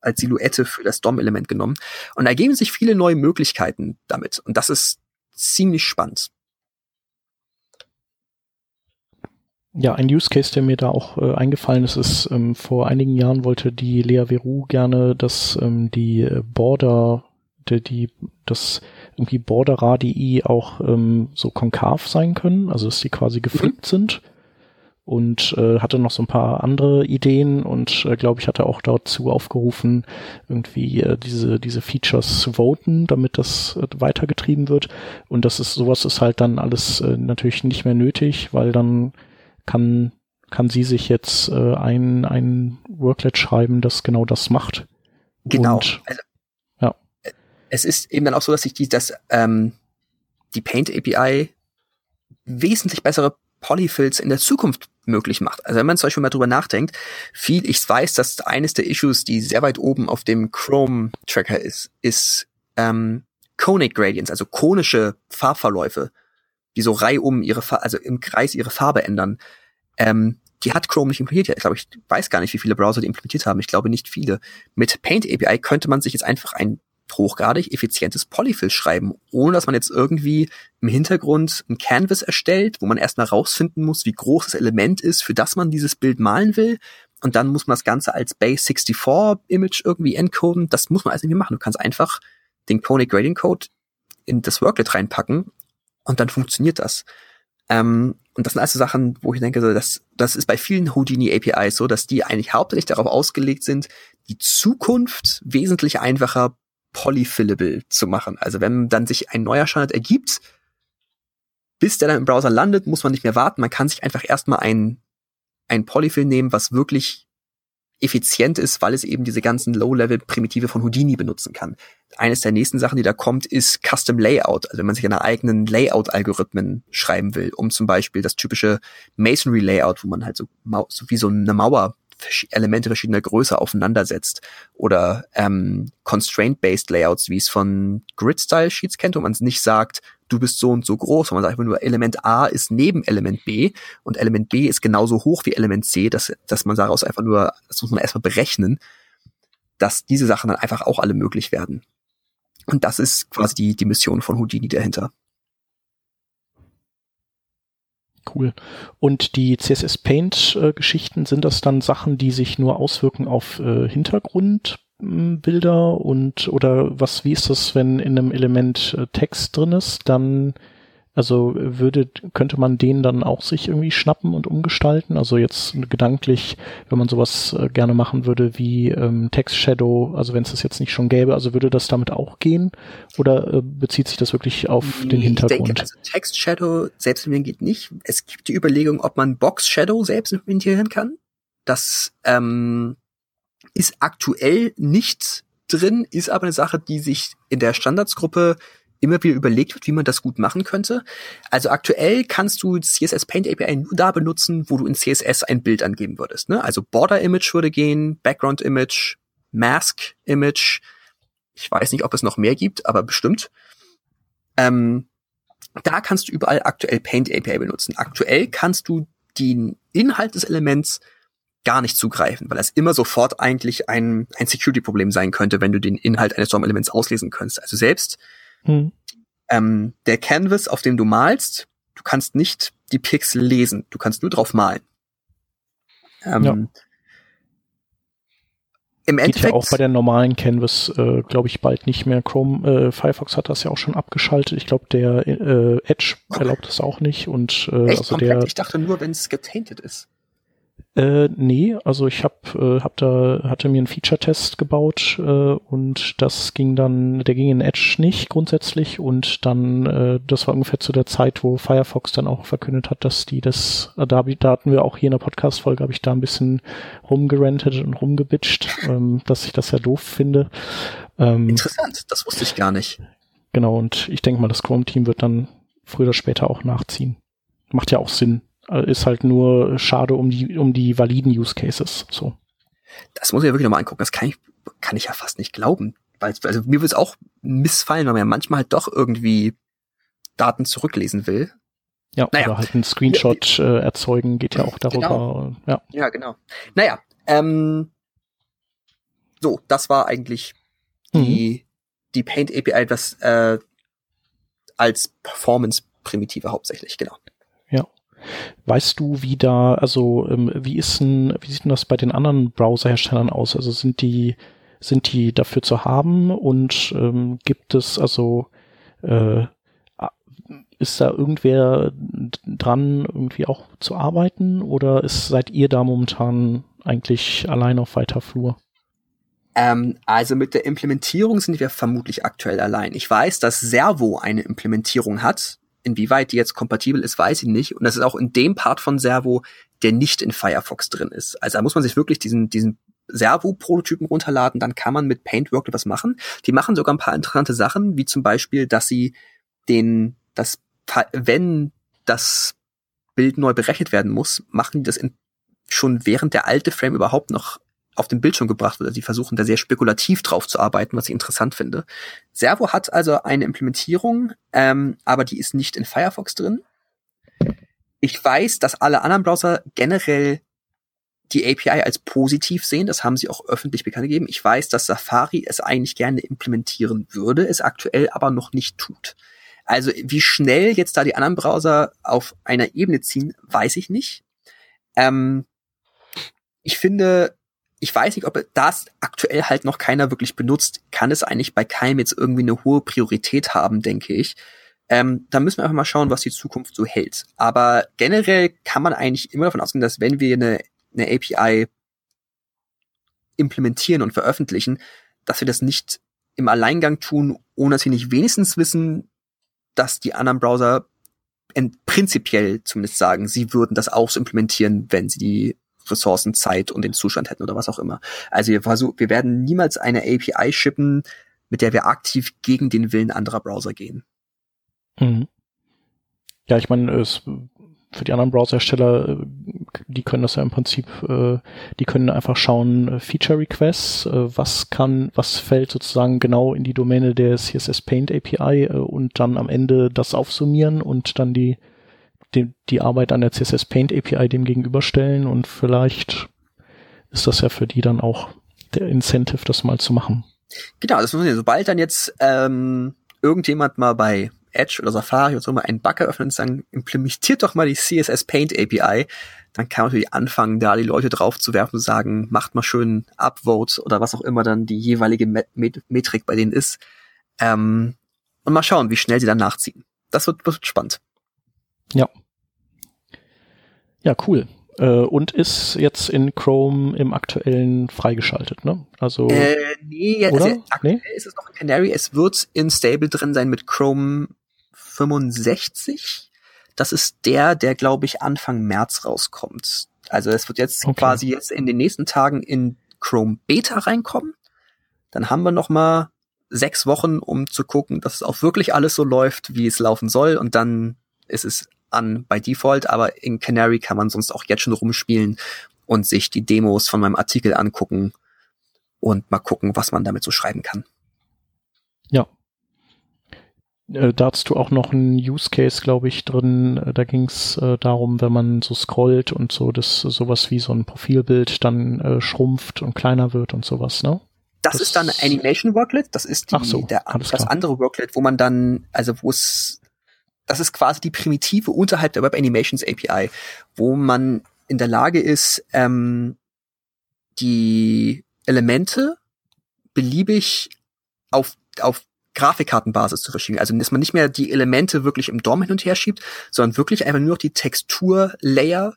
als Silhouette für das DOM-Element genommen. Und da ergeben sich viele neue Möglichkeiten damit. Und das ist ziemlich spannend. Ja, ein Use Case, der mir da auch äh, eingefallen ist, ist, ähm, vor einigen Jahren wollte die Lea Veru gerne, dass ähm, die äh, Border, die, die das irgendwie Border Radii auch ähm, so konkav sein können, also dass die quasi geflippt mhm. sind und äh, hatte noch so ein paar andere Ideen und äh, glaube ich hatte auch dazu aufgerufen, irgendwie äh, diese diese Features zu voten, damit das äh, weitergetrieben wird und das ist sowas ist halt dann alles äh, natürlich nicht mehr nötig, weil dann kann, kann sie sich jetzt äh, ein, ein Worklet schreiben, das genau das macht. Genau. Und, also, ja. Es ist eben dann auch so, dass sich die, das, ähm, die Paint API wesentlich bessere Polyfills in der Zukunft möglich macht. Also wenn man zum Beispiel mal drüber nachdenkt, viel, ich weiß, dass eines der Issues, die sehr weit oben auf dem Chrome-Tracker ist, ist ähm, Conic Gradients, also konische Farbverläufe die so reihum ihre, Fa also im Kreis ihre Farbe ändern. Ähm, die hat Chrome nicht implementiert. Ich glaube, ich weiß gar nicht, wie viele Browser die implementiert haben. Ich glaube nicht viele. Mit Paint API könnte man sich jetzt einfach ein hochgradig effizientes Polyfill schreiben, ohne dass man jetzt irgendwie im Hintergrund ein Canvas erstellt, wo man erstmal rausfinden muss, wie groß das Element ist, für das man dieses Bild malen will. Und dann muss man das Ganze als Base64-Image irgendwie encoden. Das muss man alles nicht mehr machen. Du kannst einfach den Koenig Grading Code in das Worklet reinpacken und dann funktioniert das. Ähm, und das sind also Sachen, wo ich denke, das, das ist bei vielen Houdini APIs so, dass die eigentlich hauptsächlich darauf ausgelegt sind, die Zukunft wesentlich einfacher polyfillable zu machen. Also wenn dann sich ein neuer Standard ergibt, bis der dann im Browser landet, muss man nicht mehr warten. Man kann sich einfach erstmal ein, ein Polyfill nehmen, was wirklich effizient ist, weil es eben diese ganzen Low-Level-Primitive von Houdini benutzen kann. Eines der nächsten Sachen, die da kommt, ist Custom Layout. Also wenn man sich eine eigenen Layout-Algorithmen schreiben will, um zum Beispiel das typische Masonry-Layout, wo man halt so, so wie so eine Mauer Elemente verschiedener Größe aufeinander setzt. Oder ähm, Constraint-Based Layouts, wie es von Grid-Style-Sheets kennt, wo man es nicht sagt, du bist so und so groß, sondern man sagt einfach nur, Element A ist neben Element B und Element B ist genauso hoch wie Element C, dass, dass man daraus einfach nur, das muss man erstmal berechnen, dass diese Sachen dann einfach auch alle möglich werden. Und das ist quasi die, die Mission von Houdini dahinter. Cool. Und die CSS Paint äh, sind das dann Sachen, die sich nur auswirken auf äh, Hintergrundbilder und oder was wie ist das, wenn in einem Element äh, Text drin ist, dann also würde, könnte man den dann auch sich irgendwie schnappen und umgestalten? Also jetzt gedanklich, wenn man sowas äh, gerne machen würde wie ähm, Text Shadow, also wenn es das jetzt nicht schon gäbe, also würde das damit auch gehen? Oder äh, bezieht sich das wirklich auf den Hintergrund? Ich denke, also Text Shadow selbst implementieren geht nicht. Es gibt die Überlegung, ob man Box Shadow selbst implementieren kann. Das ähm, ist aktuell nicht drin, ist aber eine Sache, die sich in der Standardsgruppe immer wieder überlegt wird, wie man das gut machen könnte. Also aktuell kannst du CSS Paint API nur da benutzen, wo du in CSS ein Bild angeben würdest. Ne? Also Border Image würde gehen, Background Image, Mask Image. Ich weiß nicht, ob es noch mehr gibt, aber bestimmt. Ähm, da kannst du überall aktuell Paint API benutzen. Aktuell kannst du den Inhalt des Elements gar nicht zugreifen, weil das immer sofort eigentlich ein, ein Security-Problem sein könnte, wenn du den Inhalt eines DOM-Elements auslesen könntest. Also selbst hm. Ähm, der Canvas, auf dem du malst, du kannst nicht die Pixel lesen, du kannst nur drauf malen. Ähm, ja. Im Geht Endeffekt ja auch bei der normalen Canvas, äh, glaube ich, bald nicht mehr. Chrome, äh, Firefox hat das ja auch schon abgeschaltet. Ich glaube, der äh, Edge erlaubt das auch nicht und äh, Echt? also der. Ich dachte nur, wenn es getainted ist. Äh, nee, also ich hab, äh, hab da, hatte mir einen Feature-Test gebaut äh, und das ging dann, der ging in Edge nicht grundsätzlich und dann, äh, das war ungefähr zu der Zeit, wo Firefox dann auch verkündet hat, dass die das, äh, da, da hatten wir auch hier in der Podcast-Folge, habe ich da ein bisschen rumgerentet und rumgebitcht, ähm, dass ich das ja doof finde. Ähm, Interessant, das wusste ich gar nicht. Genau, und ich denke mal, das Chrome-Team wird dann früher oder später auch nachziehen. Macht ja auch Sinn. Äh, ist halt nur schade um die, um die validen Use Cases, so. Das muss ich ja wirklich nochmal angucken. Das kann ich, kann ich ja fast nicht glauben. Weil, also mir würde es auch missfallen, weil man ja manchmal halt doch irgendwie Daten zurücklesen will. Ja, naja. oder halt einen Screenshot äh, erzeugen, geht ja auch darüber. Genau. Ja. ja, genau. Naja, ähm, so, das war eigentlich die, mhm. die Paint API, das äh, als Performance-Primitive hauptsächlich, genau. Weißt du, wie da, also ähm, wie ist denn, wie sieht denn das bei den anderen Browserherstellern aus? Also sind die, sind die dafür zu haben und ähm, gibt es also äh, ist da irgendwer dran, irgendwie auch zu arbeiten oder ist, seid ihr da momentan eigentlich allein auf weiter Flur? Ähm, also mit der Implementierung sind wir vermutlich aktuell allein. Ich weiß, dass Servo eine Implementierung hat, Inwieweit die jetzt kompatibel ist, weiß ich nicht. Und das ist auch in dem Part von Servo, der nicht in Firefox drin ist. Also da muss man sich wirklich diesen, diesen Servo-Prototypen runterladen, dann kann man mit Paintwork was machen. Die machen sogar ein paar interessante Sachen, wie zum Beispiel, dass sie den, das, wenn das Bild neu berechnet werden muss, machen die das in, schon während der alte Frame überhaupt noch auf den Bildschirm gebracht wird. Also die versuchen da sehr spekulativ drauf zu arbeiten, was ich interessant finde. Servo hat also eine Implementierung, ähm, aber die ist nicht in Firefox drin. Ich weiß, dass alle anderen Browser generell die API als positiv sehen. Das haben sie auch öffentlich bekannt gegeben. Ich weiß, dass Safari es eigentlich gerne implementieren würde, es aktuell aber noch nicht tut. Also wie schnell jetzt da die anderen Browser auf einer Ebene ziehen, weiß ich nicht. Ähm, ich finde, ich weiß nicht, ob das aktuell halt noch keiner wirklich benutzt, kann es eigentlich bei keinem jetzt irgendwie eine hohe Priorität haben, denke ich. Ähm, da müssen wir einfach mal schauen, was die Zukunft so hält. Aber generell kann man eigentlich immer davon ausgehen, dass wenn wir eine, eine API implementieren und veröffentlichen, dass wir das nicht im Alleingang tun, ohne dass wir nicht wenigstens wissen, dass die anderen Browser prinzipiell zumindest sagen, sie würden das auch so implementieren, wenn sie die Ressourcen, Zeit und den Zustand hätten oder was auch immer. Also wir, versuch, wir werden niemals eine API shippen, mit der wir aktiv gegen den Willen anderer Browser gehen. Mhm. Ja, ich meine, es für die anderen Browserhersteller, äh, die können das ja im Prinzip, äh, die können einfach schauen, äh, Feature Requests, was kann, was fällt sozusagen genau in die Domäne der CSS Paint API und dann am Ende das aufsummieren und dann die, die, die Arbeit an der CSS Paint API dem gegenüberstellen und vielleicht ist das ja für die dann auch der Incentive, das mal zu machen. Genau, das muss ich, sobald dann jetzt ähm, irgendjemand mal bei Edge oder Safari oder so mal einen Bug eröffnen und sagen, implementiert doch mal die CSS Paint API, dann kann man natürlich anfangen, da die Leute drauf zu werfen und sagen, macht mal schön Upvote oder was auch immer dann die jeweilige Met Met Metrik bei denen ist. Ähm, und mal schauen, wie schnell sie dann nachziehen. Das wird, wird spannend. Ja. Ja, cool. Äh, und ist jetzt in Chrome im aktuellen freigeschaltet, ne? Also äh, nee, also aktuell nee? ist es noch in Canary. Es wird in Stable drin sein mit Chrome 65. Das ist der, der glaube ich Anfang März rauskommt. Also es wird jetzt okay. quasi jetzt in den nächsten Tagen in Chrome Beta reinkommen. Dann haben wir noch mal sechs Wochen, um zu gucken, dass es auch wirklich alles so läuft, wie es laufen soll. Und dann ist es an bei Default. Aber in Canary kann man sonst auch jetzt schon rumspielen und sich die Demos von meinem Artikel angucken und mal gucken, was man damit so schreiben kann. Ja, äh, da hast du auch noch einen Use Case, glaube ich, drin. Äh, da ging es äh, darum, wenn man so scrollt und so, dass sowas wie so ein Profilbild dann äh, schrumpft und kleiner wird und sowas, ne? Das, das ist dann Animation Worklet. Das ist die, so, der, das klar. andere Worklet, wo man dann, also wo es, das ist quasi die Primitive unterhalb der Web Animations API, wo man in der Lage ist, ähm, die Elemente beliebig auf, auf Grafikkartenbasis zu verschieben. Also dass man nicht mehr die Elemente wirklich im DOM hin und her schiebt, sondern wirklich einfach nur noch die Texturlayer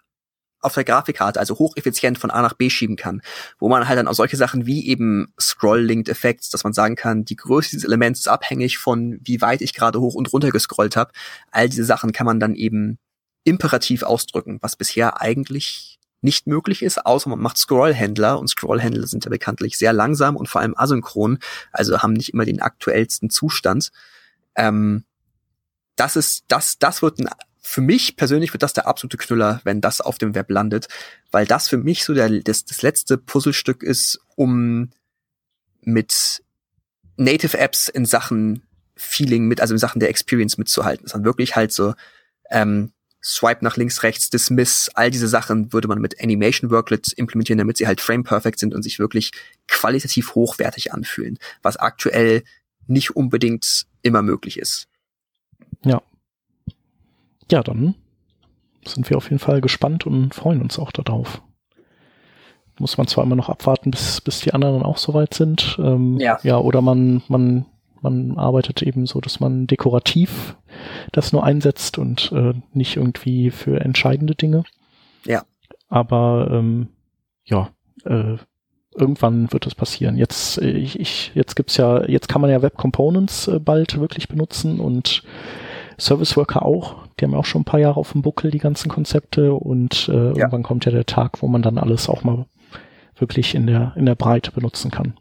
auf der Grafikkarte, also hocheffizient von A nach B schieben kann, wo man halt dann auch solche Sachen wie eben Scroll-Linked Effects, dass man sagen kann, die Größe dieses Elements ist abhängig von wie weit ich gerade hoch und runter gescrollt habe. All diese Sachen kann man dann eben imperativ ausdrücken, was bisher eigentlich nicht möglich ist, außer man macht Scrollhändler und Scrollhändler sind ja bekanntlich sehr langsam und vor allem asynchron, also haben nicht immer den aktuellsten Zustand. Ähm, das ist, das, das wird ein, für mich persönlich wird das der absolute Knüller, wenn das auf dem Web landet, weil das für mich so der, das, das letzte Puzzlestück ist, um mit Native Apps in Sachen Feeling mit, also in Sachen der Experience mitzuhalten. Dass man wirklich halt so ähm, Swipe nach links, rechts, Dismiss, all diese Sachen würde man mit Animation Worklets implementieren, damit sie halt frame perfect sind und sich wirklich qualitativ hochwertig anfühlen, was aktuell nicht unbedingt immer möglich ist. Ja. Ja, dann sind wir auf jeden Fall gespannt und freuen uns auch darauf. Muss man zwar immer noch abwarten, bis, bis die anderen auch soweit sind. Ähm, ja. ja, oder man, man man arbeitet eben so, dass man dekorativ das nur einsetzt und äh, nicht irgendwie für entscheidende Dinge. Ja. Aber ähm, ja, äh, irgendwann wird das passieren. Jetzt, äh, ich, ich, jetzt gibt's ja, jetzt kann man ja Web Components äh, bald wirklich benutzen und Service Worker auch. Die haben ja auch schon ein paar Jahre auf dem Buckel, die ganzen Konzepte und äh, ja. irgendwann kommt ja der Tag, wo man dann alles auch mal wirklich in der, in der Breite benutzen kann.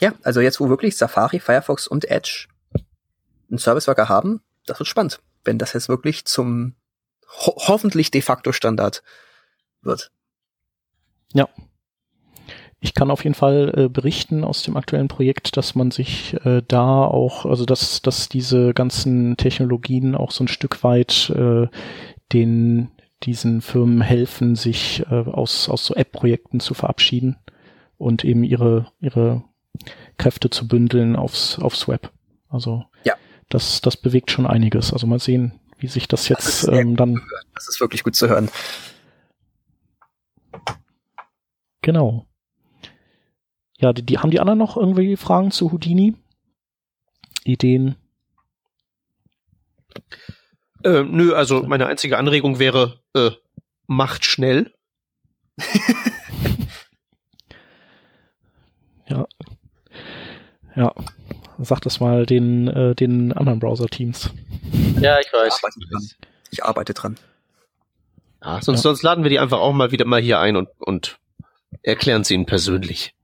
Ja, also jetzt, wo wirklich Safari, Firefox und Edge einen Service Worker haben, das wird spannend, wenn das jetzt wirklich zum ho hoffentlich de facto Standard wird. Ja. Ich kann auf jeden Fall äh, berichten aus dem aktuellen Projekt, dass man sich äh, da auch, also dass, dass diese ganzen Technologien auch so ein Stück weit äh, den diesen Firmen helfen, sich äh, aus, aus so App-Projekten zu verabschieden und eben ihre, ihre Kräfte zu bündeln aufs, aufs Web. Also ja. das, das bewegt schon einiges. Also mal sehen, wie sich das jetzt das ähm, dann. Das ist wirklich gut zu hören. Genau. Ja, die, die haben die anderen noch irgendwie Fragen zu Houdini? Ideen? Äh, nö, also meine einzige Anregung wäre, äh, macht schnell. ja. Ja. Sag das mal den, äh, den anderen Browser-Teams. Ja, ich weiß. Ich arbeite dran. Ich arbeite dran. Ja, sonst, ja. sonst laden wir die einfach auch mal wieder mal hier ein und, und erklären sie ihnen persönlich.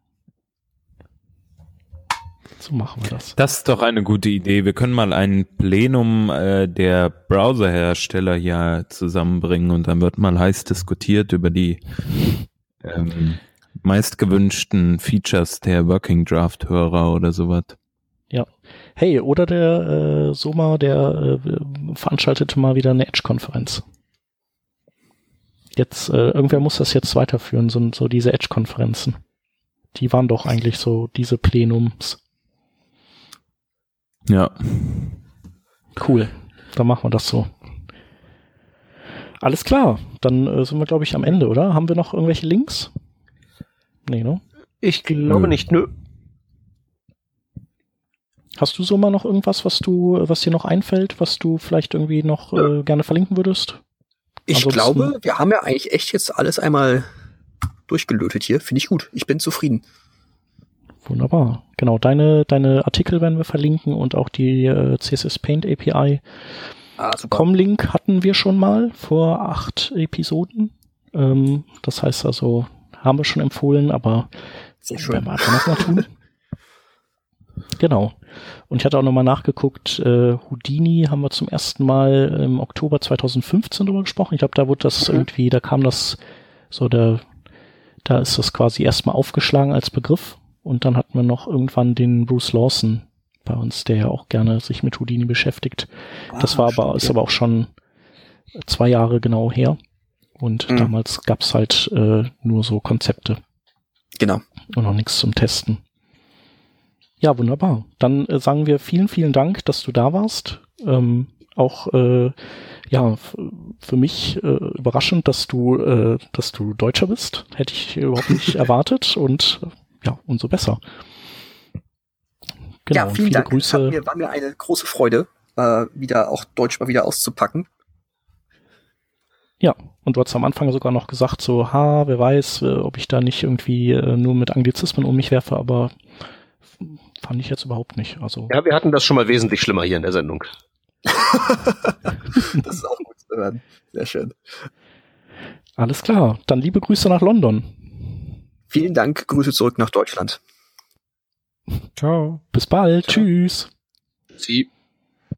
So machen wir das. Das ist doch eine gute Idee. Wir können mal ein Plenum äh, der Browserhersteller hier zusammenbringen und dann wird mal heiß diskutiert über die ähm, meistgewünschten Features der Working Draft Hörer oder sowas. Ja. Hey, oder der äh, Soma, der äh, veranstaltete mal wieder eine Edge-Konferenz. Jetzt, äh, irgendwer muss das jetzt weiterführen, so, so diese Edge-Konferenzen. Die waren doch eigentlich so diese Plenums. Ja. Cool. Dann machen wir das so. Alles klar. Dann äh, sind wir, glaube ich, am Ende, oder? Haben wir noch irgendwelche Links? Nee, ne? Ich glaube nö. nicht, nö. Hast du so mal noch irgendwas, was du, was dir noch einfällt, was du vielleicht irgendwie noch äh, gerne verlinken würdest? Ich Ansonsten, glaube, wir haben ja eigentlich echt jetzt alles einmal durchgelötet hier. Finde ich gut. Ich bin zufrieden. Wunderbar. Genau, deine, deine Artikel werden wir verlinken und auch die äh, CSS Paint API. Ah, Com-Link hatten wir schon mal vor acht Episoden. Ähm, das heißt also, haben wir schon empfohlen, aber Sehr schön. werden wir einfach nochmal tun. Genau. Und ich hatte auch nochmal nachgeguckt, äh, Houdini haben wir zum ersten Mal im Oktober 2015 drüber gesprochen. Ich glaube, da wurde das mhm. irgendwie, da kam das so der, da ist das quasi erstmal aufgeschlagen als Begriff. Und dann hatten wir noch irgendwann den Bruce Lawson bei uns, der ja auch gerne sich mit Houdini beschäftigt. Ah, das war aber, ist aber auch schon zwei Jahre genau her. Und mhm. damals gab's halt äh, nur so Konzepte. Genau. Und noch nichts zum Testen. Ja, wunderbar. Dann äh, sagen wir vielen, vielen Dank, dass du da warst. Ähm, auch äh, ja für mich äh, überraschend, dass du äh, dass du Deutscher bist. Hätte ich überhaupt nicht erwartet und ja umso besser. Genau, ja, vielen Dank. Grüße. Hat mir, war mir eine große Freude, äh, wieder auch Deutsch mal wieder auszupacken. Ja, und du hast am Anfang sogar noch gesagt, so, ha, wer weiß, äh, ob ich da nicht irgendwie äh, nur mit Anglizismen um mich werfe, aber fand ich jetzt überhaupt nicht. Also ja, wir hatten das schon mal wesentlich schlimmer hier in der Sendung. das ist auch gut zu hören. Sehr schön. Alles klar. Dann liebe Grüße nach London. Vielen Dank. Grüße zurück nach Deutschland. Ciao. Bis bald. Ciao. Tschüss. Sie.